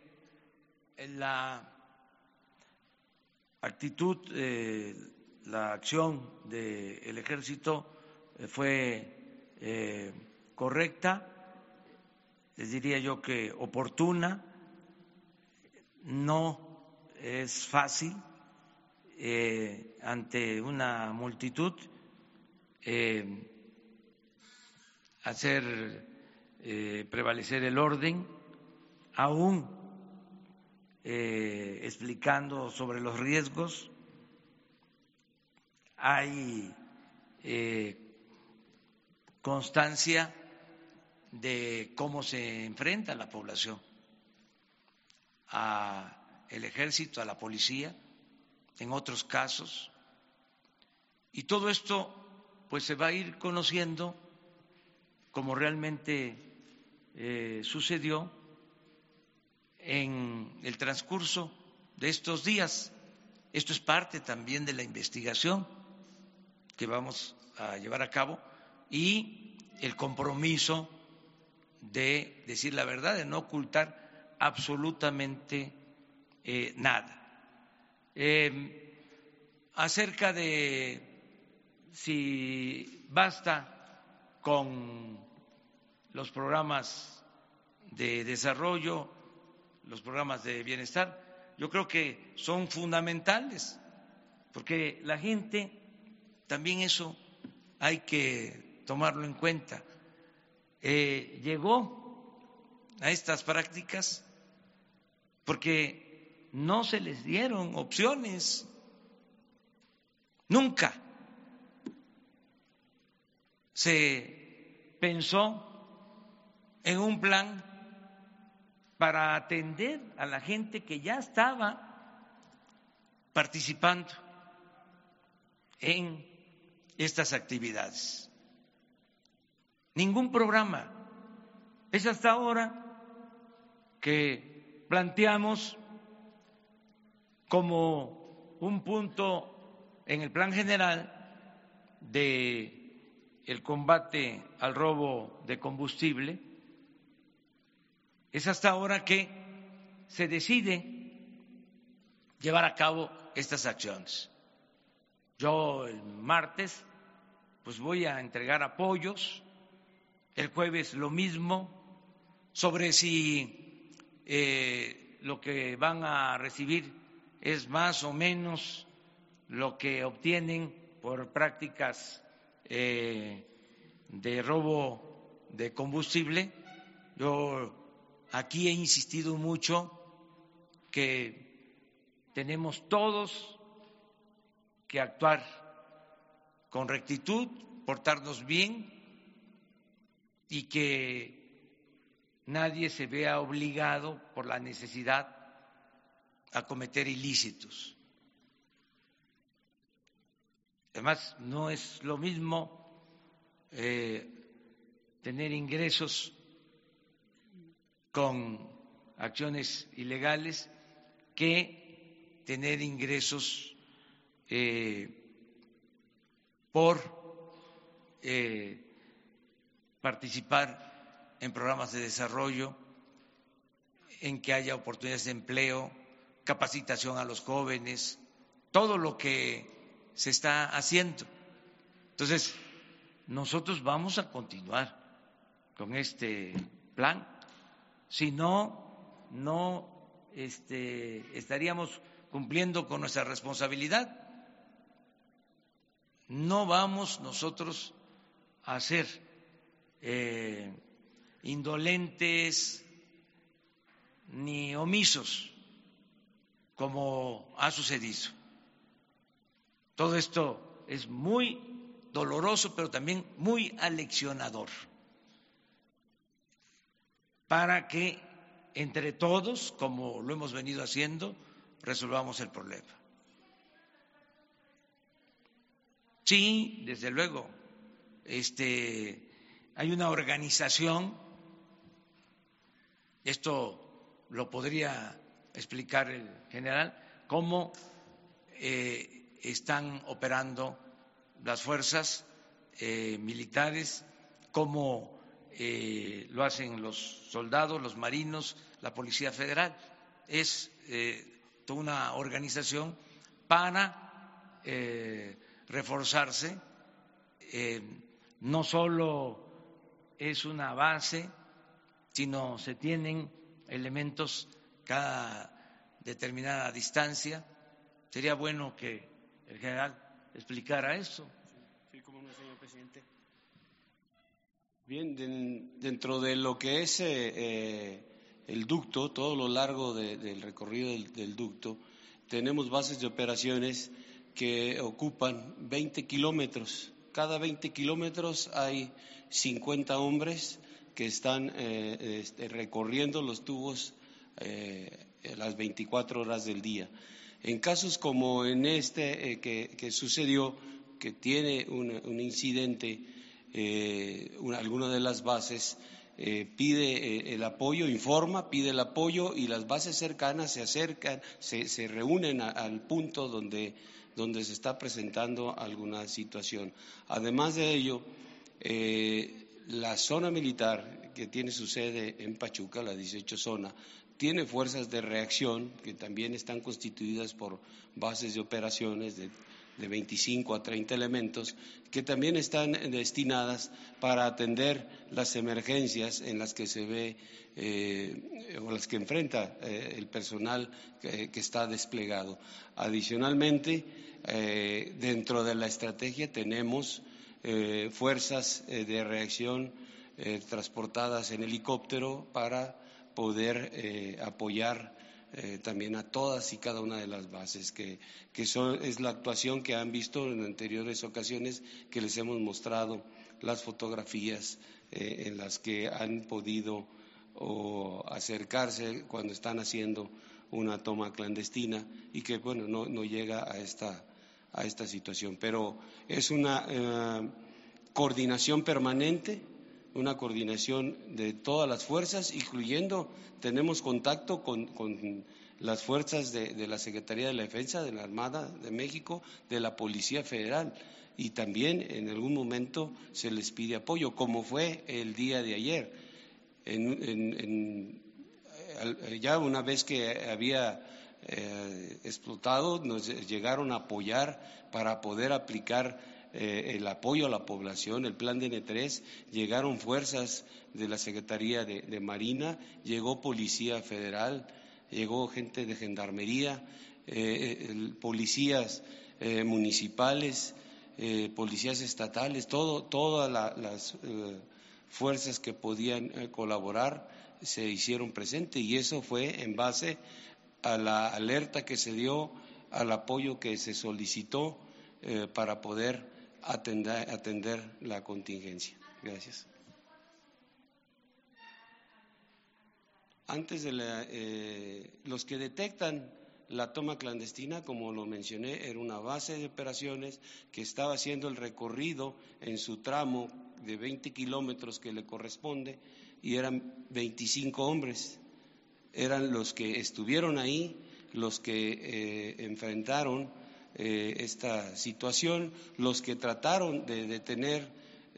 la actitud, eh, la acción del ejército eh, fue eh, correcta, les diría yo que oportuna, no es fácil ante una multitud hacer prevalecer el orden aún eh, explicando sobre los riesgos. Hay eh, constancia de cómo se enfrenta la población a el ejército, a la policía, en otros casos. Y todo esto pues se va a ir conociendo como realmente eh, sucedió en el transcurso de estos días. Esto es parte también de la investigación que vamos a llevar a cabo y el compromiso de decir la verdad, de no ocultar absolutamente eh, nada. Em, acerca de si basta con los programas de desarrollo los programas de bienestar, yo creo que son fundamentales, porque la gente, también eso hay que tomarlo en cuenta, eh, llegó a estas prácticas porque no se les dieron opciones, nunca se pensó en un plan para atender a la gente que ya estaba participando en estas actividades. Ningún programa. Es hasta ahora que planteamos como un punto en el plan general de el combate al robo de combustible es hasta ahora que se decide llevar a cabo estas acciones. Yo el martes pues voy a entregar apoyos, el jueves lo mismo, sobre si eh, lo que van a recibir es más o menos lo que obtienen por prácticas eh, de robo de combustible. Yo Aquí he insistido mucho que tenemos todos que actuar con rectitud, portarnos bien y que nadie se vea obligado por la necesidad a cometer ilícitos. Además, no es lo mismo eh, tener ingresos con acciones ilegales que tener ingresos eh, por eh, participar en programas de desarrollo, en que haya oportunidades de empleo, capacitación a los jóvenes, todo lo que se está haciendo. Entonces, nosotros vamos a continuar con este plan si no, no este, estaríamos cumpliendo con nuestra responsabilidad. No vamos nosotros a ser eh, indolentes ni omisos como ha sucedido. Todo esto es muy doloroso, pero también muy aleccionador para que entre todos, como lo hemos venido haciendo, resolvamos el problema. Sí, desde luego, este, hay una organización, esto lo podría explicar el general, cómo eh, están operando las fuerzas eh, militares, cómo eh, lo hacen los soldados, los marinos, la Policía Federal. Es eh, una organización para eh, reforzarse. no solo es una base, sino se tienen elementos cada determinada distancia. Sería bueno que el general explicara eso. Bien, dentro de lo que es eh, eh, el ducto, todo lo largo del recorrido del, ducto, tenemos bases de operaciones que ocupan 20 kilómetros. Cada 20 kilómetros hay 50 hombres que están eh, este, recorriendo los tubos las 24 horas del día. En casos como en este que, sucedió, que tiene un incidente eh, alguna de las bases eh, pide eh, el apoyo, informa, pide el apoyo y las bases cercanas se acercan, se, se reúnen al punto donde, donde, se está presentando alguna situación. Además de ello, eh, la zona militar que tiene su sede en Pachuca, la 18 zona, tiene fuerzas de reacción que también están constituidas por bases de operaciones de de 25 a 30 elementos que también están destinadas para atender las emergencias en las que se ve eh, o las que enfrenta eh, el personal que, está desplegado. Adicionalmente, eh, dentro de la estrategia tenemos fuerzas de reacción transportadas en helicóptero para poder apoyar eh, también a todas y cada una de las bases, que, son, es la actuación que han visto en anteriores ocasiones que les hemos mostrado las fotografías eh, en las que han podido acercarse cuando están haciendo una toma clandestina y que bueno no, no llega a esta a esta situación. Pero es una eh, coordinación permanente una coordinación de todas las fuerzas, incluyendo, tenemos contacto con, las fuerzas de, la Secretaría de la Defensa, de la Armada de México, de la Policía Federal, y también en algún momento se les pide apoyo, como fue el día de ayer. ya una vez que había eh, explotado, nos llegaron a apoyar para poder aplicar eh, el apoyo a la población, el plan de N3, llegaron fuerzas de la Secretaría de, Marina, llegó Policía Federal, llegó gente de Gendarmería, eh, eh, policías municipales, policías estatales, todo, todas las fuerzas que podían colaborar se hicieron presentes y eso fue en base a la alerta que se dio, al apoyo que se solicitó para poder atender, atender la contingencia. Gracias. Antes de la, eh, los que detectan la toma clandestina, como lo mencioné, era una base de operaciones que estaba haciendo el recorrido en su tramo de 20 kilómetros que le corresponde y eran 25 hombres. Eran los que estuvieron ahí, los que eh, enfrentaron eh, esta situación, los que trataron de detener,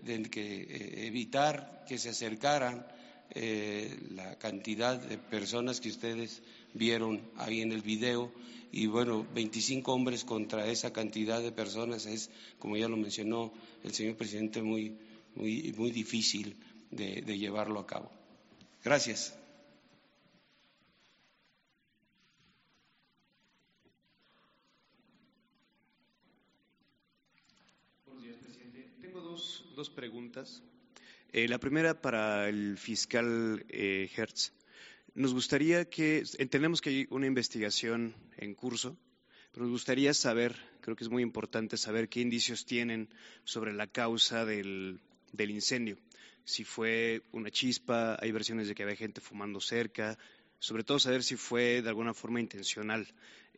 de que, eh, evitar que se acercaran eh, la cantidad de personas que ustedes vieron ahí en el video y bueno, 25 hombres contra esa cantidad de personas es, como ya lo mencionó el señor presidente, muy, muy, muy difícil de llevarlo a cabo. Gracias. Dos preguntas. Eh, la primera para el fiscal eh, Hertz. Nos gustaría que, entendemos que hay una investigación en curso, pero nos gustaría saber, creo que es muy importante saber qué indicios tienen sobre la causa del, incendio. Si fue una chispa, hay versiones de que había gente fumando cerca, sobre todo saber si fue de alguna forma intencional.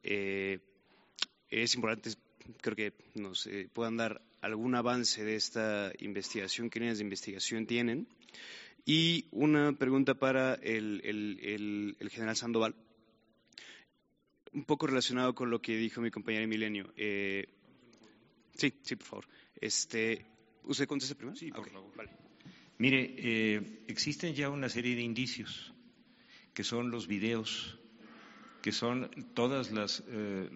Eh, es importante, creo que nos eh, puedan dar algún avance de esta investigación, qué líneas de investigación tienen. Y una pregunta para el, general Sandoval, un poco relacionado con lo que dijo mi compañera Milenio. Eh, sí, sí, por favor. Este, ¿Usted contesta primero? Sí, por favor. Vale. Mire, eh, existen ya una serie de indicios, que son los videos, que son todas las, eh,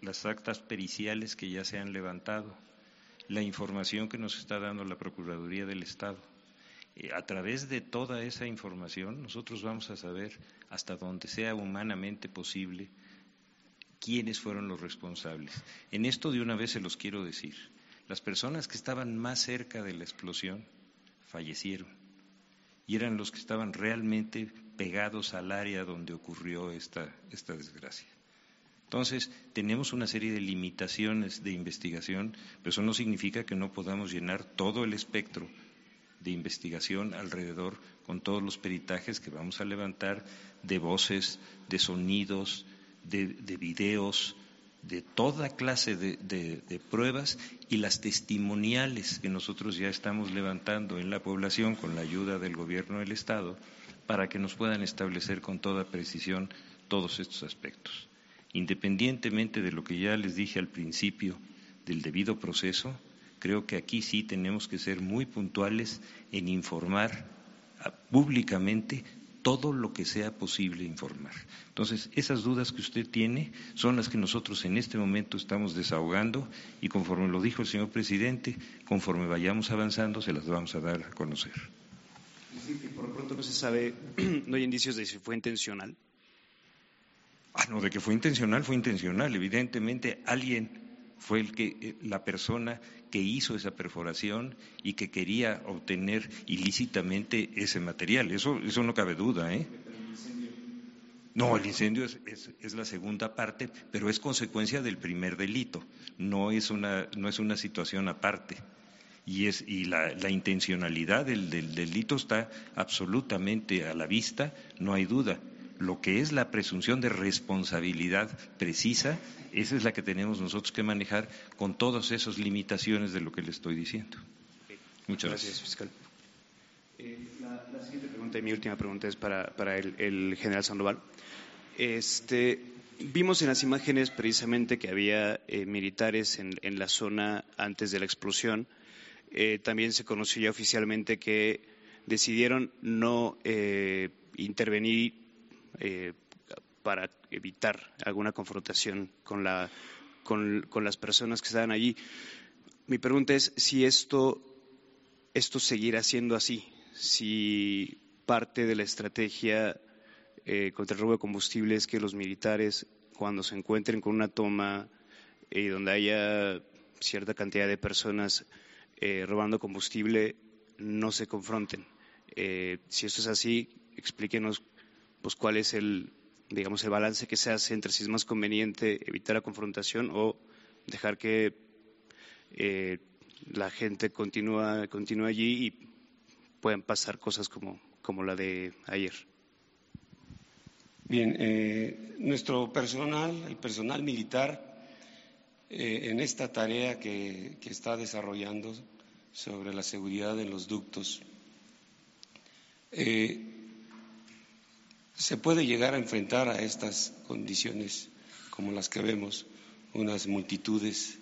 las actas periciales que ya se han levantado, la información que nos está dando la Procuraduría del Estado eh, a través de toda esa información nosotros vamos a saber hasta donde sea humanamente posible quiénes fueron los responsables. En esto de una vez se los quiero decir. Las personas que estaban más cerca de la explosión fallecieron y eran los que estaban realmente pegados al área donde ocurrió esta, esta desgracia. Entonces, tenemos una serie de limitaciones de investigación, pero eso no significa que no podamos llenar todo el espectro de investigación alrededor con todos los peritajes que vamos a levantar de voces, de sonidos, de, videos, de toda clase de, de, pruebas y las testimoniales que nosotros ya estamos levantando en la población con la ayuda del gobierno del Estado para que nos puedan establecer con toda precisión todos estos aspectos. Independientemente de lo que ya les dije al principio del debido proceso, creo que aquí sí tenemos que ser muy puntuales en informar públicamente todo lo que sea posible informar. Entonces, esas dudas que usted tiene son las que nosotros en este momento estamos desahogando y conforme lo dijo el señor presidente, conforme vayamos avanzando, se las vamos a dar a conocer. Por lo pronto no se sabe, no hay indicios de si fue intencional. Ah, no, de que fue intencional, fue intencional. Evidentemente, alguien fue el que, eh, la persona que hizo esa perforación y que quería obtener ilícitamente ese material. Eso, eso no cabe duda, ¿eh? No, el incendio es, la segunda parte, pero es consecuencia del primer delito. No es una, no es una situación aparte. Y, es, y la, intencionalidad del delito está absolutamente a la vista, no hay duda. Lo que es la presunción de responsabilidad precisa esa es la que tenemos nosotros que manejar con todas esas limitaciones de lo que le estoy diciendo. Muchas gracias. fiscal. Eh, la, siguiente pregunta y mi última pregunta es para, el, general Sandoval. Este, vimos en las imágenes precisamente que había eh, militares en, la zona antes de la explosión. Eh, también se conoció ya oficialmente que decidieron no intervenir para evitar alguna confrontación con, la, con, las personas que estaban allí. Mi pregunta es si esto, esto seguirá siendo así, si parte de la estrategia eh, contra el robo de combustible es que los militares, cuando se encuentren con una toma y eh, donde haya cierta cantidad de personas eh, robando combustible, no se confronten. si esto es así, explíquenos pues, cuál es el, digamos, el balance que se hace entre si es más conveniente evitar la confrontación o dejar que eh, la gente continúe allí y puedan pasar cosas como, como la de ayer. Bien, eh, nuestro personal, el personal militar, eh, en esta tarea que, que, está desarrollando sobre la seguridad en los ductos, se puede llegar a enfrentar a estas condiciones como las que vemos, unas multitudes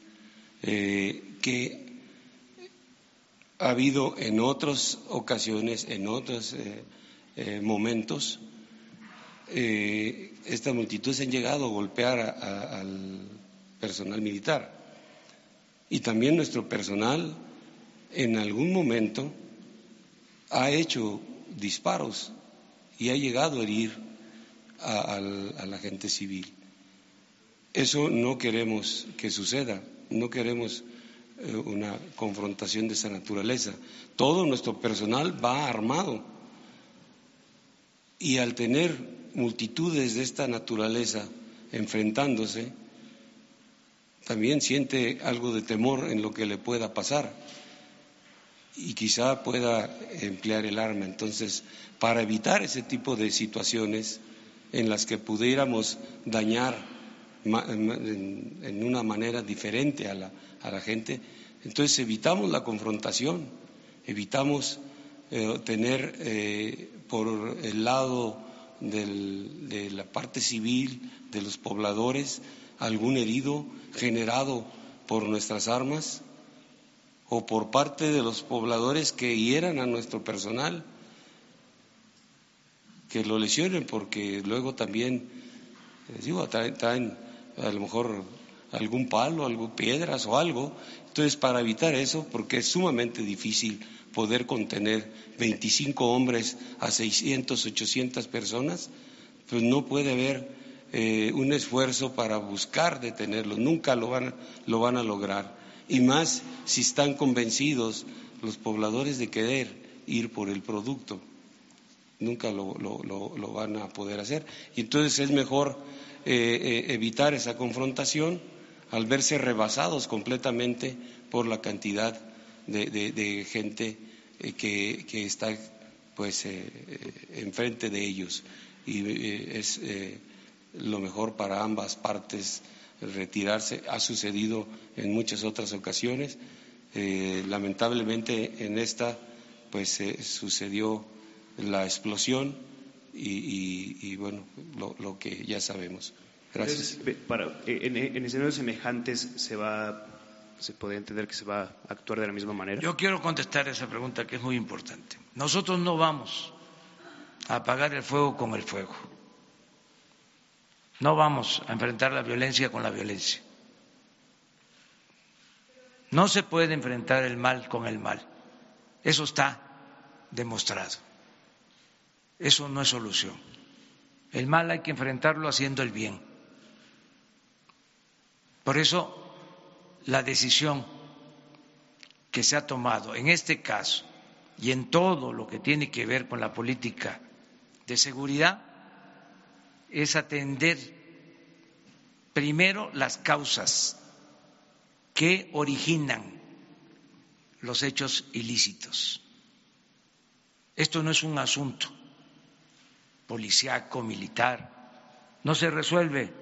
eh, que ha habido en otras ocasiones, en otros eh, eh, momentos, estas multitudes han llegado a golpear al personal militar. Y también nuestro personal en algún momento ha hecho disparos y ha llegado a herir a, la gente civil. Eso no queremos que suceda, no queremos eh, una confrontación de esa naturaleza. Todo nuestro personal va armado y al tener multitudes de esta naturaleza enfrentándose, también siente algo de temor en lo que le pueda pasar y quizá pueda emplear el arma. Entonces, para evitar ese tipo de situaciones en las que pudiéramos dañar en una manera diferente a la, a la gente, entonces evitamos la confrontación, evitamos eh, tener eh, por el lado de la parte civil de los pobladores algún herido generado por nuestras armas o por parte de los pobladores que hieran a nuestro personal, que lo lesionen porque luego también, les digo, traen, a lo mejor algún palo, algo, piedras o algo. Entonces, para evitar eso, porque es sumamente difícil poder contener 25 hombres a 600, 800 personas, pues no puede haber eh, un esfuerzo para buscar detenerlo, nunca lo van, lo van a lograr. Y más si están convencidos los pobladores de querer ir por el producto, nunca lo, lo, van a poder hacer. Y entonces es mejor eh, eh, evitar esa confrontación al verse rebasados completamente por la cantidad de, gente eh, que, está pues enfrente de ellos y es lo mejor para ambas partes retirarse ha sucedido en muchas otras ocasiones lamentablemente en esta pues sucedió la explosión y, bueno lo que ya sabemos Gracias. para, en, en, escenarios semejantes se va, se puede entender que se va a actuar de la misma manera. Yo quiero contestar esa pregunta que es muy importante. Nosotros no vamos a apagar el fuego con el fuego. No vamos a enfrentar la violencia con la violencia. No se puede enfrentar el mal con el mal. Eso está demostrado. Eso no es solución. El mal hay que enfrentarlo haciendo el bien. Por eso, la decisión que se ha tomado en este caso y en todo lo que tiene que ver con la política de seguridad es atender primero las causas que originan los hechos ilícitos. Esto no es un asunto policíaco, militar, no se resuelve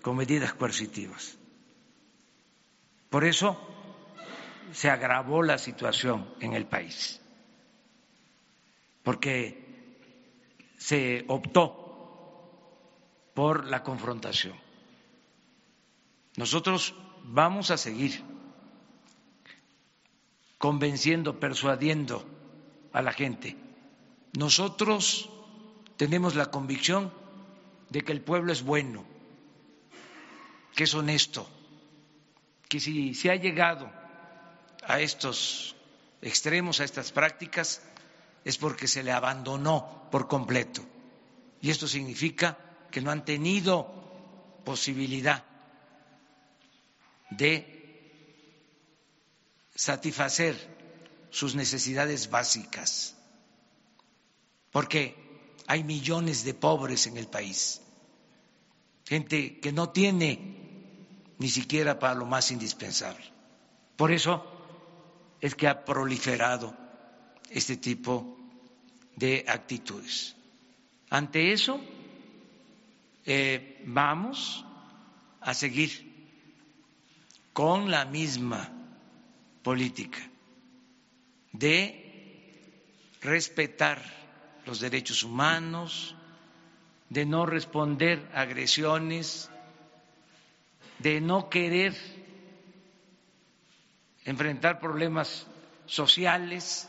con medidas coercitivas. Por eso se agravó la situación en el país, porque se optó por la confrontación. Nosotros vamos a seguir convenciendo, persuadiendo a la gente. Nosotros tenemos la convicción de que el pueblo es bueno, que es honesto, que si se ha llegado a estos extremos, a estas prácticas, es porque se le abandonó por completo. Y esto significa que no han tenido posibilidad de satisfacer sus necesidades básicas, porque hay millones de pobres en el país, gente que no tiene ni siquiera para lo más indispensable. Por eso es que ha proliferado este tipo de actitudes. Ante eso, eh, vamos a seguir con la misma política de respetar los derechos humanos, de no responder a agresiones de no querer enfrentar problemas sociales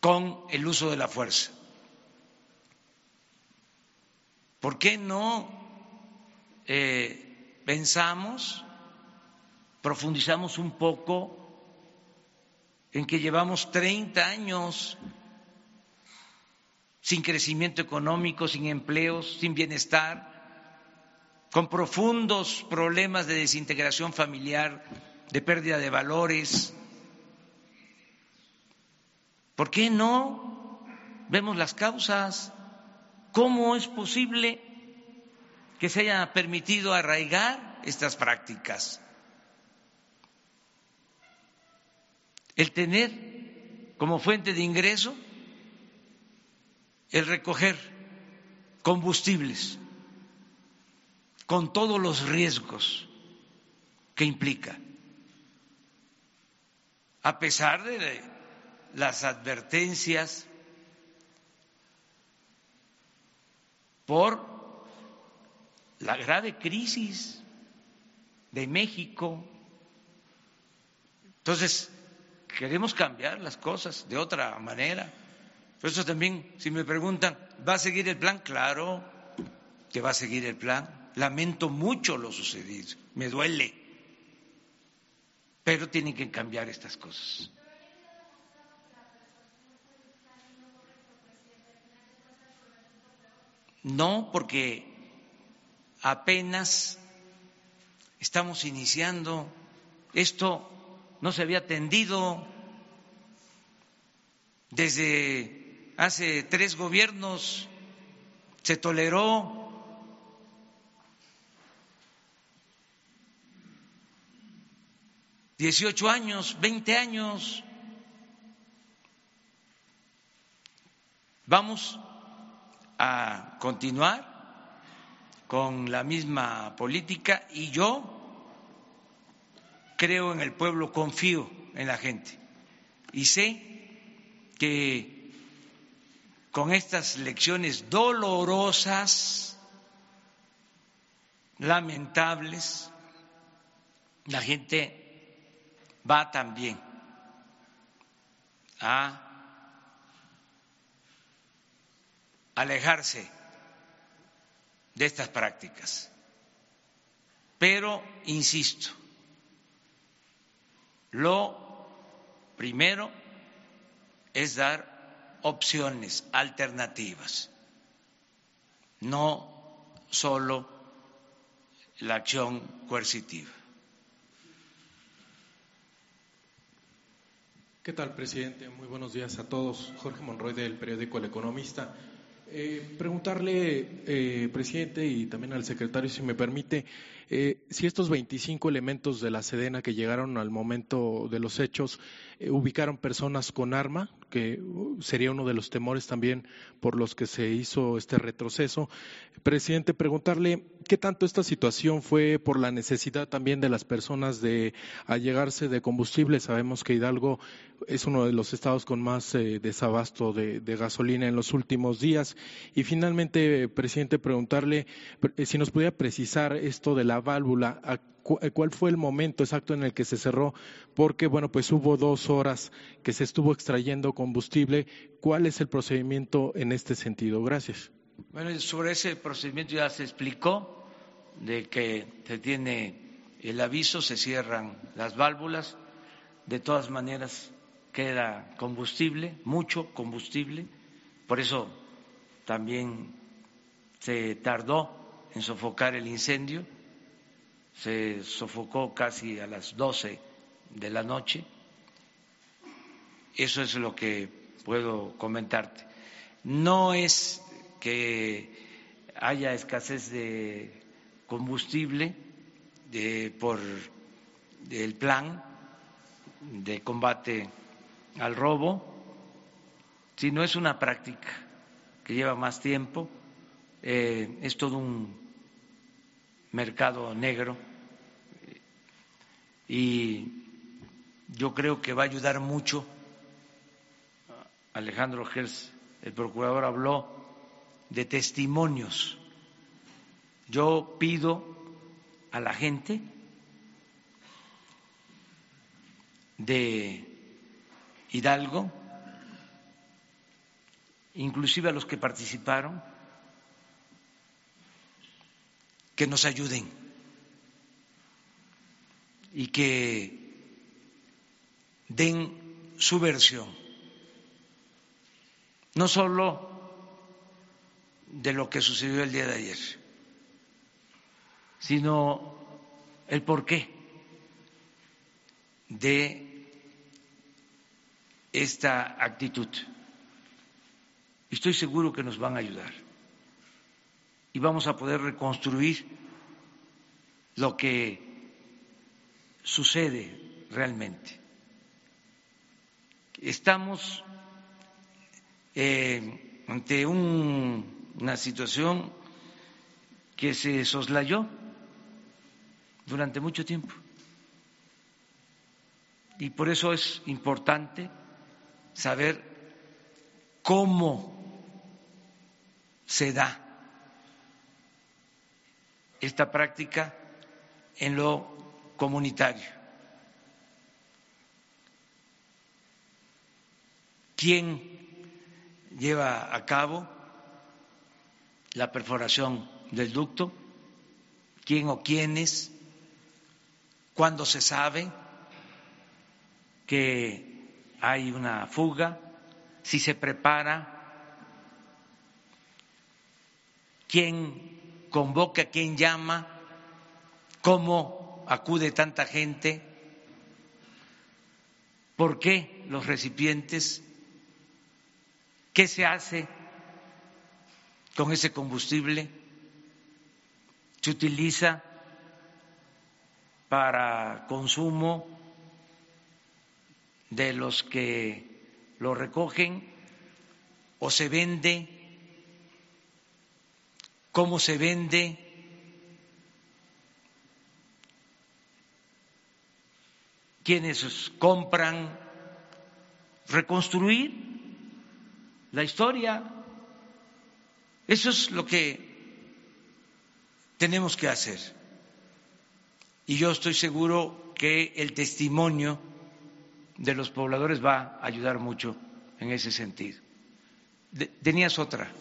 con el uso de la fuerza. ¿Por qué no eh, pensamos, profundizamos un poco en que llevamos 30 años sin crecimiento económico, sin empleos, sin bienestar? con profundos problemas de desintegración familiar, de pérdida de valores. ¿Por qué no vemos las causas? ¿Cómo es posible que se haya permitido arraigar estas prácticas? El tener como fuente de ingreso el recoger combustibles con todos los riesgos que implica, a pesar de las advertencias por la grave crisis de México. Entonces, queremos cambiar las cosas de otra manera. Por eso también, si me preguntan, ¿va a seguir el plan? Claro que va a seguir el plan. Lamento mucho lo sucedido, me duele, pero tienen que cambiar estas cosas. No, porque apenas estamos iniciando, esto no se había atendido desde hace tres gobiernos, se toleró. Dieciocho años, veinte años. Vamos a continuar con la misma política y yo creo en el pueblo, confío en la gente. Y sé que con estas lecciones dolorosas, lamentables, la gente va también a alejarse de estas prácticas. Pero, insisto, lo primero es dar opciones alternativas, no solo la acción coercitiva. ¿Qué tal, presidente? Muy buenos días a todos. Jorge Monroy del periódico El Economista. Eh, preguntarle, eh, presidente, y también al secretario, si me permite, eh, si estos 25 elementos de la Sedena que llegaron al momento de los hechos eh, ubicaron personas con arma, que uh, sería uno de los temores también por los que se hizo este retroceso. Presidente, preguntarle qué tanto esta situación fue por la necesidad también de las personas de allegarse de combustible. Sabemos que Hidalgo es uno de los estados con más eh, desabasto de, de, gasolina en los últimos días. Y finalmente, presidente, preguntarle si nos pudiera precisar esto de la válvula, eh, cuál fue el momento exacto en el que se cerró, porque bueno, pues hubo dos horas que se estuvo extrayendo combustible. ¿Cuál es el procedimiento en este sentido? Gracias. Bueno, sobre ese procedimiento ya se explicó de que se tiene el aviso, se cierran las válvulas, de todas maneras queda combustible, mucho combustible, por eso también se tardó en sofocar el incendio se sofocó casi a las doce de la noche. Eso es lo que puedo comentarte. No es que haya escasez de combustible por el plan de combate al robo, sino es una práctica que lleva más tiempo, eh, es todo un mercado negro y yo creo que va a ayudar mucho. Alejandro Gers, el procurador, habló de testimonios. Yo pido a la gente de Hidalgo, inclusive a los que participaron, que nos ayuden. Y que den su versión, no solo de lo que sucedió el día de ayer, sino el por qué de esta actitud. Estoy seguro que nos van a ayudar y vamos a poder reconstruir lo que sucede realmente. Estamos eh, ante una situación que se soslayó durante mucho tiempo. Y por eso es importante saber cómo se da esta práctica en lo comunitario. ¿Quién lleva a cabo la perforación del ducto? ¿Quién o quiénes? ¿Cuándo se sabe que hay una fuga? ¿Si se prepara? ¿Quién convoca? ¿Quién llama? ¿Cómo acude tanta gente? ¿Por qué los recipientes ¿Qué se hace con ese combustible? ¿Se utiliza para consumo de los que lo recogen o se vende? ¿Cómo se vende? ¿Quiénes compran? Reconstruir la historia. Eso es lo que tenemos que hacer. Y yo estoy seguro que el testimonio de los pobladores va a ayudar mucho en ese sentido. tenías otra.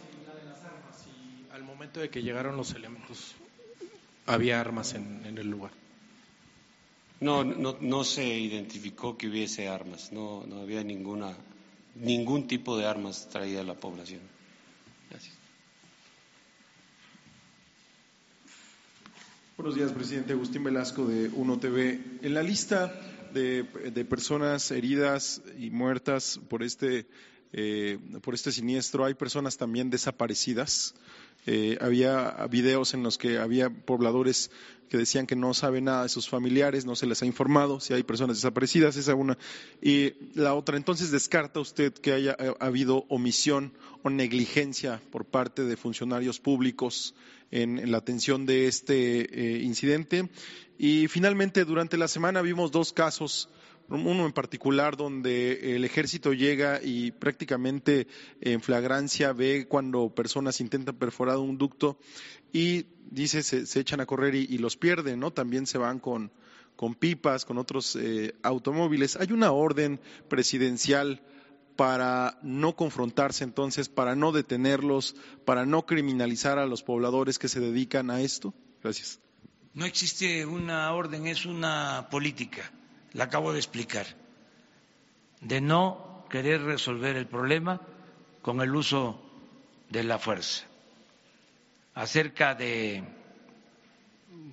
Momento de que llegaron los elementos, había armas en, en el lugar. No, no, no se identificó que hubiese armas, no, no había ninguna ningún tipo de armas traía a la población. Gracias. Buenos días, presidente Agustín Velasco de UNO TV. En la lista de, personas heridas y muertas por este, eh, por este siniestro hay personas también desaparecidas. Eh, había videos en los que había pobladores que decían que no saben nada de sus familiares, no se les ha informado si hay personas desaparecidas, esa una. Y la otra, entonces descarta usted que haya eh, habido omisión o negligencia por parte de funcionarios públicos en, la atención de este eh, incidente. Y finalmente, durante la semana vimos dos casos uno en particular donde el ejército llega y prácticamente en flagrancia ve cuando personas intentan perforar un ducto y dice se, echan a correr y, los pierden, ¿no? También se van con, con pipas, con otros eh, automóviles. Hay una orden presidencial para no confrontarse entonces, para no detenerlos, para no criminalizar a los pobladores que se dedican a esto? Gracias. No existe una orden, es una política la acabo de explicar, de no querer resolver el problema con el uso de la fuerza. Acerca de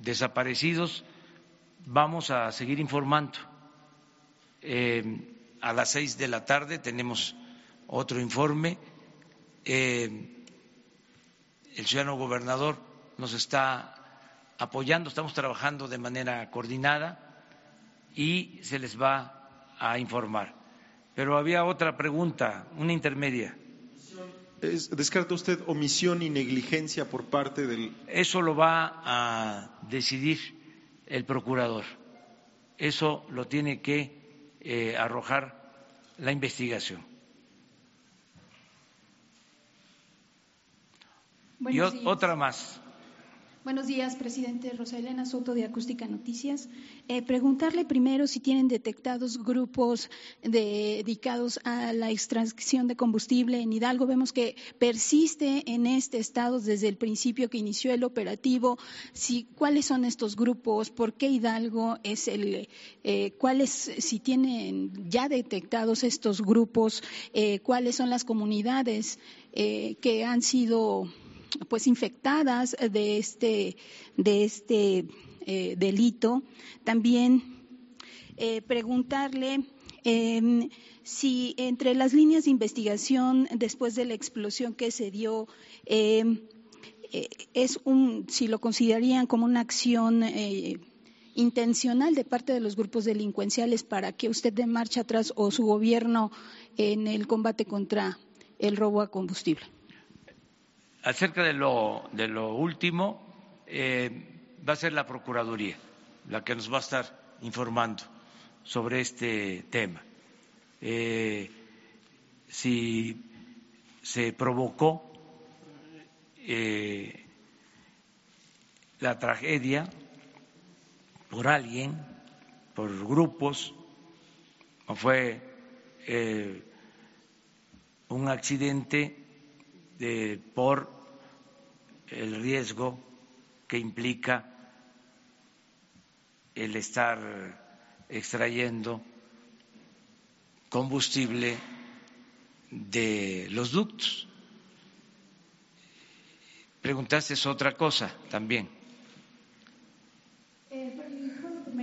desaparecidos, vamos a seguir informando. Eh, a las seis de la tarde tenemos otro informe. Eh, el ciudadano gobernador nos está apoyando, estamos trabajando de manera coordinada y se les va a informar. Pero había otra pregunta, una intermedia. ¿Descarta usted omisión y negligencia por parte del.? Eso lo va a decidir el procurador. Eso lo tiene que eh, arrojar la investigación. y otra más. Buenos días, presidente Rosalena Soto de Acústica Noticias. Eh, preguntarle primero si tienen detectados grupos dedicados a la extracción de combustible en Hidalgo. Vemos que persiste en este estado desde el principio que inició el operativo. Si, ¿Cuáles son estos grupos? ¿Por qué Hidalgo es el? Eh, ¿Cuáles, si tienen ya detectados estos grupos, eh, cuáles son las comunidades que han sido pues infectadas de este, de este eh, delito. También eh, preguntarle em, si entre las líneas de investigación después de la explosión que se dio, em, eh, es un, si lo considerarían como una acción intencional de parte de los grupos delincuenciales para que usted dé marcha atrás o su gobierno en el combate contra el robo a combustible. Acerca de lo, de lo último, eh, va a ser la Procuraduría la que nos va a estar informando sobre este tema. Eh, si se provocó eh, la tragedia por alguien, por grupos, o fue un accidente por el riesgo que implica el estar extrayendo combustible de los ductos. Preguntaste otra cosa también.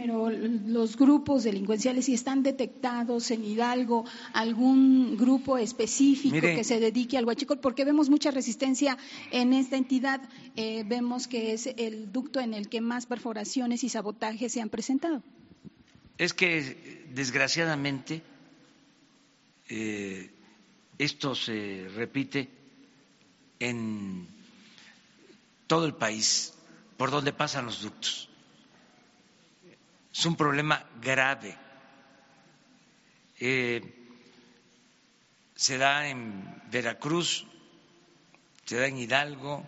Los grupos delincuenciales, si están detectados en Hidalgo, algún grupo específico que se dedique al huachicol, porque vemos mucha resistencia en esta entidad, eh, vemos que es el ducto en el que más perforaciones y sabotajes se han presentado. Es que, desgraciadamente, eh, esto se repite en todo el país, por donde pasan los ductos es un problema grave. Eh, se da en Veracruz, se da en Hidalgo,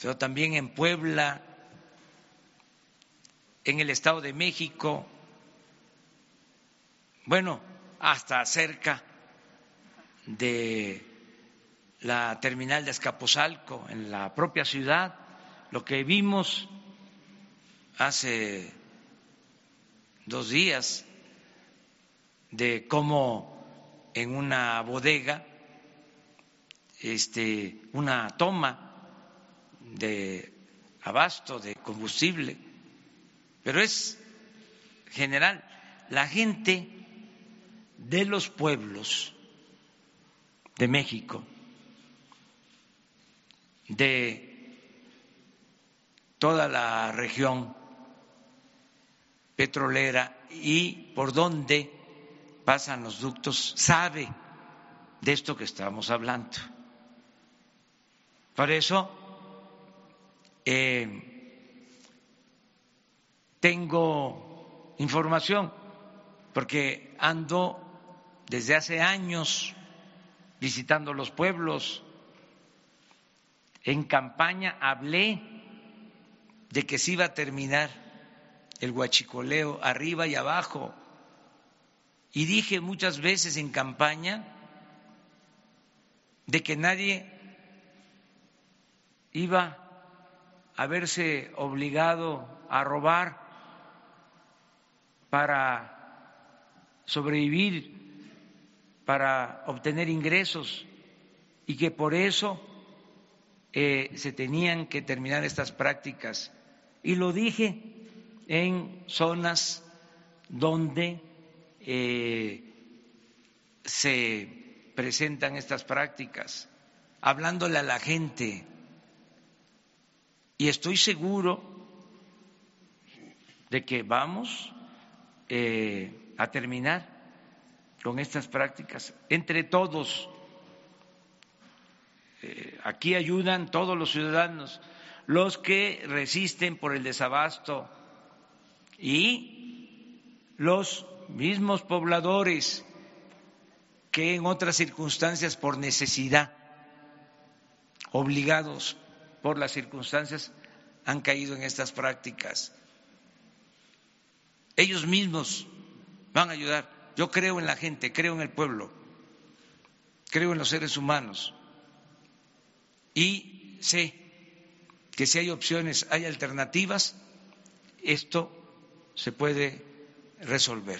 pero también en Puebla, en el Estado de México, bueno, hasta cerca de la terminal de Escaposalco, en la propia ciudad, lo que vimos hace dos días de cómo en una bodega, este, una toma de abasto de combustible, pero es general. La gente de los pueblos de México, de toda la región petrolera y por dónde pasan los ductos sabe de esto que estamos hablando. Por eso eh, tengo información, porque ando desde hace años visitando los pueblos. En campaña hablé de que se iba a terminar el guachicoleo arriba y abajo. Y dije muchas veces en campaña de que nadie iba a verse obligado a robar para sobrevivir, para obtener ingresos y que por eso eh, se tenían que terminar estas prácticas. Y lo dije en zonas donde eh, se presentan estas prácticas, hablándole a la gente. Y estoy seguro de que vamos eh, a terminar con estas prácticas entre todos. Eh, aquí ayudan todos los ciudadanos, los que resisten por el desabasto, y los mismos pobladores que en otras circunstancias por necesidad, obligados por las circunstancias, han caído en estas prácticas. Ellos mismos van a ayudar. Yo creo en la gente, creo en el pueblo, creo en los seres humanos y sé que si hay opciones, hay alternativas, esto se puede resolver.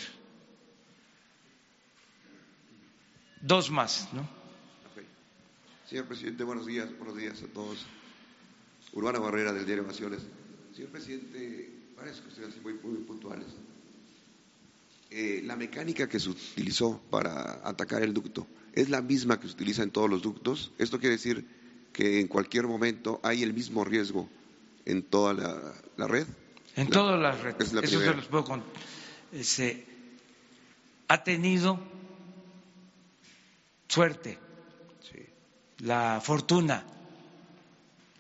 Dos más, ¿no? Señor presidente, buenos días, buenos días a todos. Urbana Barrera del diario Naciones. Señor presidente, parece que ustedes muy, muy puntuales. Eh, la mecánica que se utilizó para atacar el ducto es la misma que se utiliza en todos los ductos. Esto quiere decir que en cualquier momento hay el mismo riesgo en toda la, red. En todas las redes. Eso se los puedo contar. ha tenido suerte, la fortuna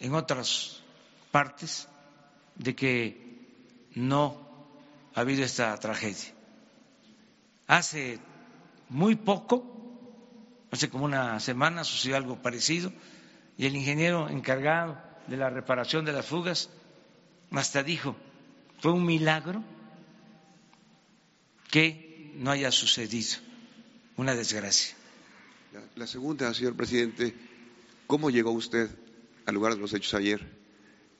en otras partes de que no ha habido esta tragedia. Hace muy poco, hace como una semana, sucedió algo parecido y el ingeniero encargado de la reparación de las fugas hasta dijo, fue un milagro que no haya sucedido una desgracia. La segunda, señor presidente, ¿cómo llegó usted al lugar de los hechos ayer?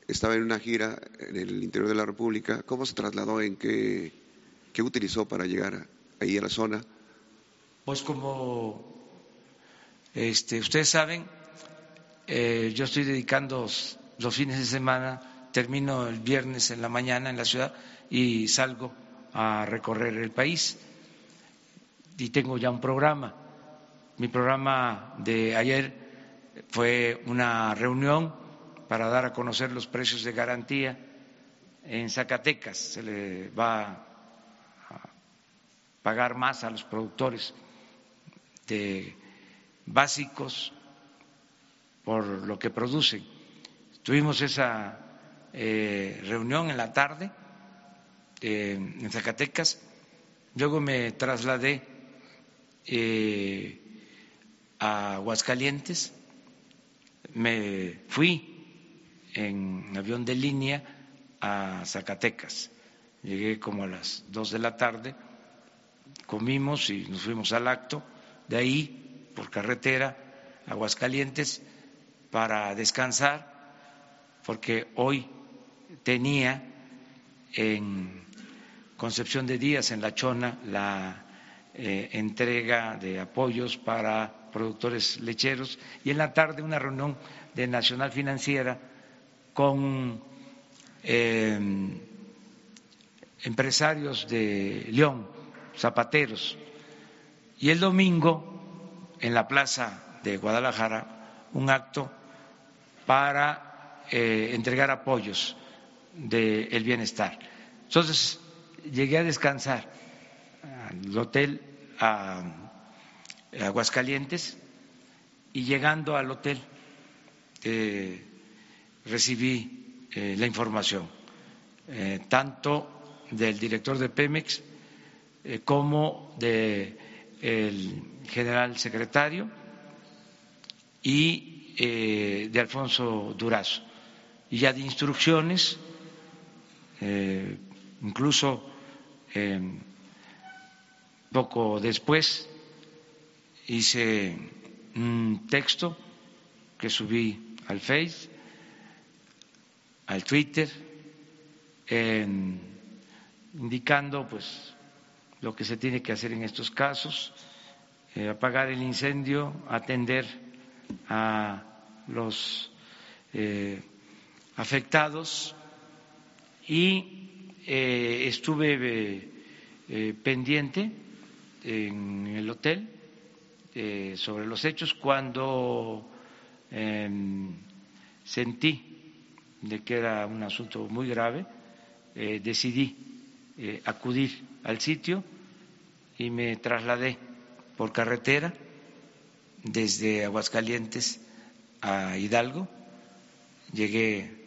Estaba en una gira en el interior de la República. ¿Cómo se trasladó? ¿En qué, qué utilizó para llegar ahí a la zona? Pues como este, ustedes saben, eh, yo estoy dedicando los fines de semana, termino el viernes en la mañana en la ciudad y salgo a recorrer el país. Y tengo ya un programa mi programa de ayer fue una reunión para dar a conocer los precios de garantía en Zacatecas. Se le va a pagar más a los productores de básicos por lo que producen. Tuvimos esa eh, reunión en la tarde eh, en Zacatecas, luego me trasladé eh, a Aguascalientes, me fui en avión de línea a Zacatecas. Llegué como a las dos de la tarde, comimos y nos fuimos al acto. De ahí, por carretera, a Aguascalientes, para descansar, porque hoy tenía en Concepción de Díaz, en La Chona, la eh, entrega de apoyos para productores lecheros, y en la tarde una reunión de Nacional Financiera con em, empresarios de León, zapateros, y el domingo en la plaza de Guadalajara un acto para eh, entregar apoyos del bienestar. Entonces llegué a descansar al hotel a Aguascalientes y llegando al hotel eh, recibí eh, la información, eh, tanto del director de Pemex como del general secretario y de Alfonso Durazo, y ya de instrucciones, incluso poco después hice un texto que subí al Face, al Twitter, indicando pues lo que se tiene que hacer en estos casos, eh, apagar el incendio, atender a los eh, afectados y eh, estuve pendiente en el hotel eh, sobre los hechos cuando em, sentí de que era un asunto muy grave, eh, decidí eh, acudir al sitio y me trasladé por carretera desde Aguascalientes a Hidalgo. Llegué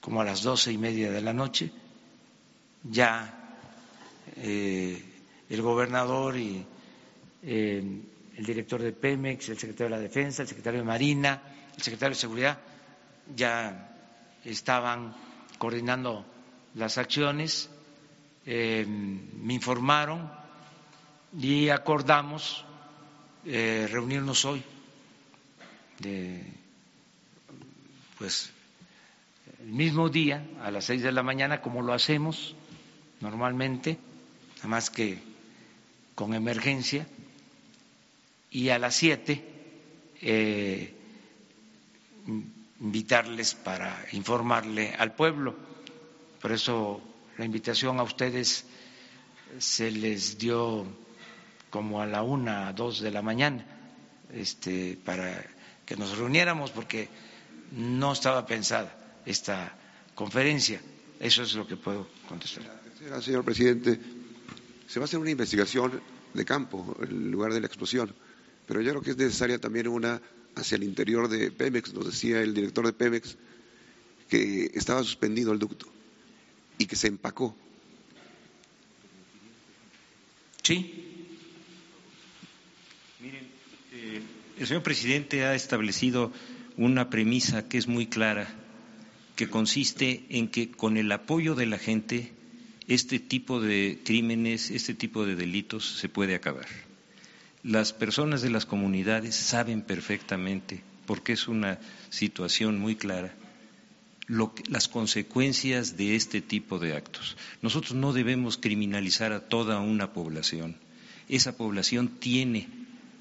como a las doce y media de la noche. Ya el gobernador y el director de Pemex, el secretario de la Defensa, el secretario de Marina, el secretario de Seguridad ya estaban coordinando las acciones, eh, me informaron y acordamos eh, reunirnos hoy, pues el mismo día, a las seis de la mañana, como lo hacemos normalmente, nada más que con emergencia y a las siete eh, invitarles para informarle al pueblo. Por eso la invitación a ustedes se les dio como a la una, dos de la mañana, este, para que nos reuniéramos porque no estaba pensada esta conferencia. Eso es lo que puedo contestar. señor presidente, se va a hacer una investigación de campo en lugar de la explosión, pero yo creo que es necesaria también una hacia el interior de Pemex. Nos decía el director de Pemex que estaba suspendido el ducto y que se empacó. Sí. Miren, eh, el señor presidente ha establecido una premisa que es muy clara, que consiste en que con el apoyo de la gente este tipo de crímenes, este tipo de delitos se puede acabar. Las personas de las comunidades saben perfectamente, porque es una situación muy clara, las consecuencias de este tipo de actos. Nosotros no debemos criminalizar a toda una población. Esa población tiene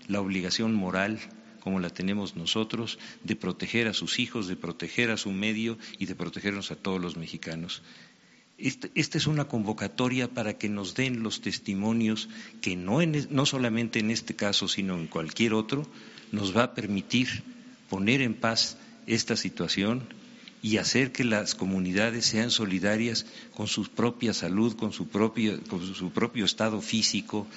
la obligación moral, como la tenemos nosotros, de proteger a sus hijos, de proteger a su medio y de protegernos a todos los mexicanos. Este, esta es una convocatoria para que nos den los testimonios que no, no solamente en este caso, sino en cualquier otro, nos va a permitir poner en paz esta situación y hacer que las comunidades sean solidarias con su propia salud, con su propio, con su propio estado físico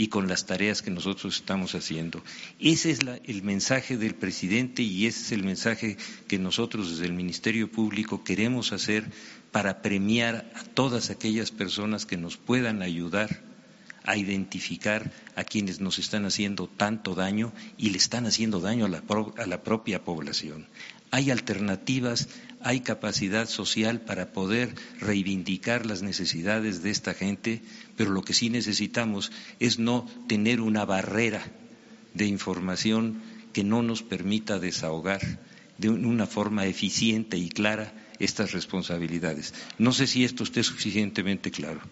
y con las tareas que nosotros estamos haciendo. Ese es el mensaje del presidente y ese es el mensaje que nosotros desde el Ministerio Público queremos hacer para premiar a todas aquellas personas que nos puedan ayudar a identificar a quienes nos están haciendo tanto daño y le están haciendo daño a la, a la propia población. Hay alternativas, hay capacidad social para poder reivindicar las necesidades de esta gente, pero lo que sí necesitamos es no tener una barrera de información que no nos permita desahogar de una forma eficiente y clara estas responsabilidades. No sé si esto esté suficientemente claro.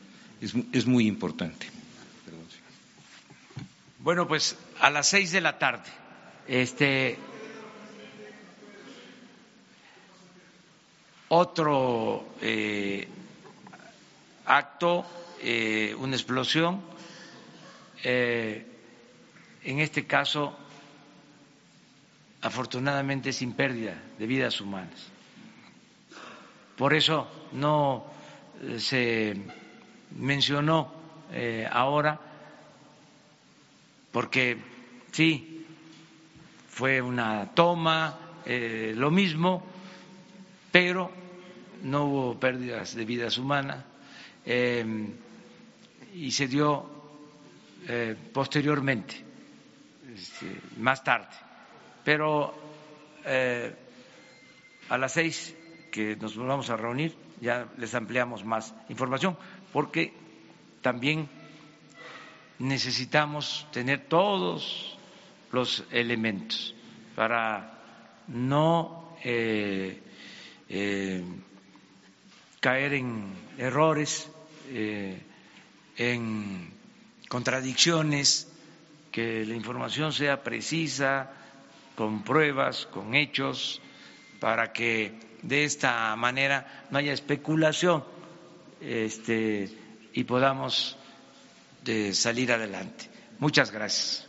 Es, es muy importante. Bueno, pues a las seis de la tarde. Este, otro eh, acto, eh, una explosión, eh, en este caso, afortunadamente sin pérdida de vidas humanas. Por eso no se mencionó ahora, porque sí, fue una toma, lo mismo, pero no hubo pérdidas de vidas humanas y se dio eh, posteriormente, este, más tarde. Pero eh, a las seis que nos volvamos a reunir ya les ampliamos más información porque también necesitamos tener todos los elementos para no eh, caer en errores, en contradicciones, que la información sea precisa, con pruebas, con hechos, para que de esta manera no haya especulación este, y podamos de salir adelante. Muchas gracias.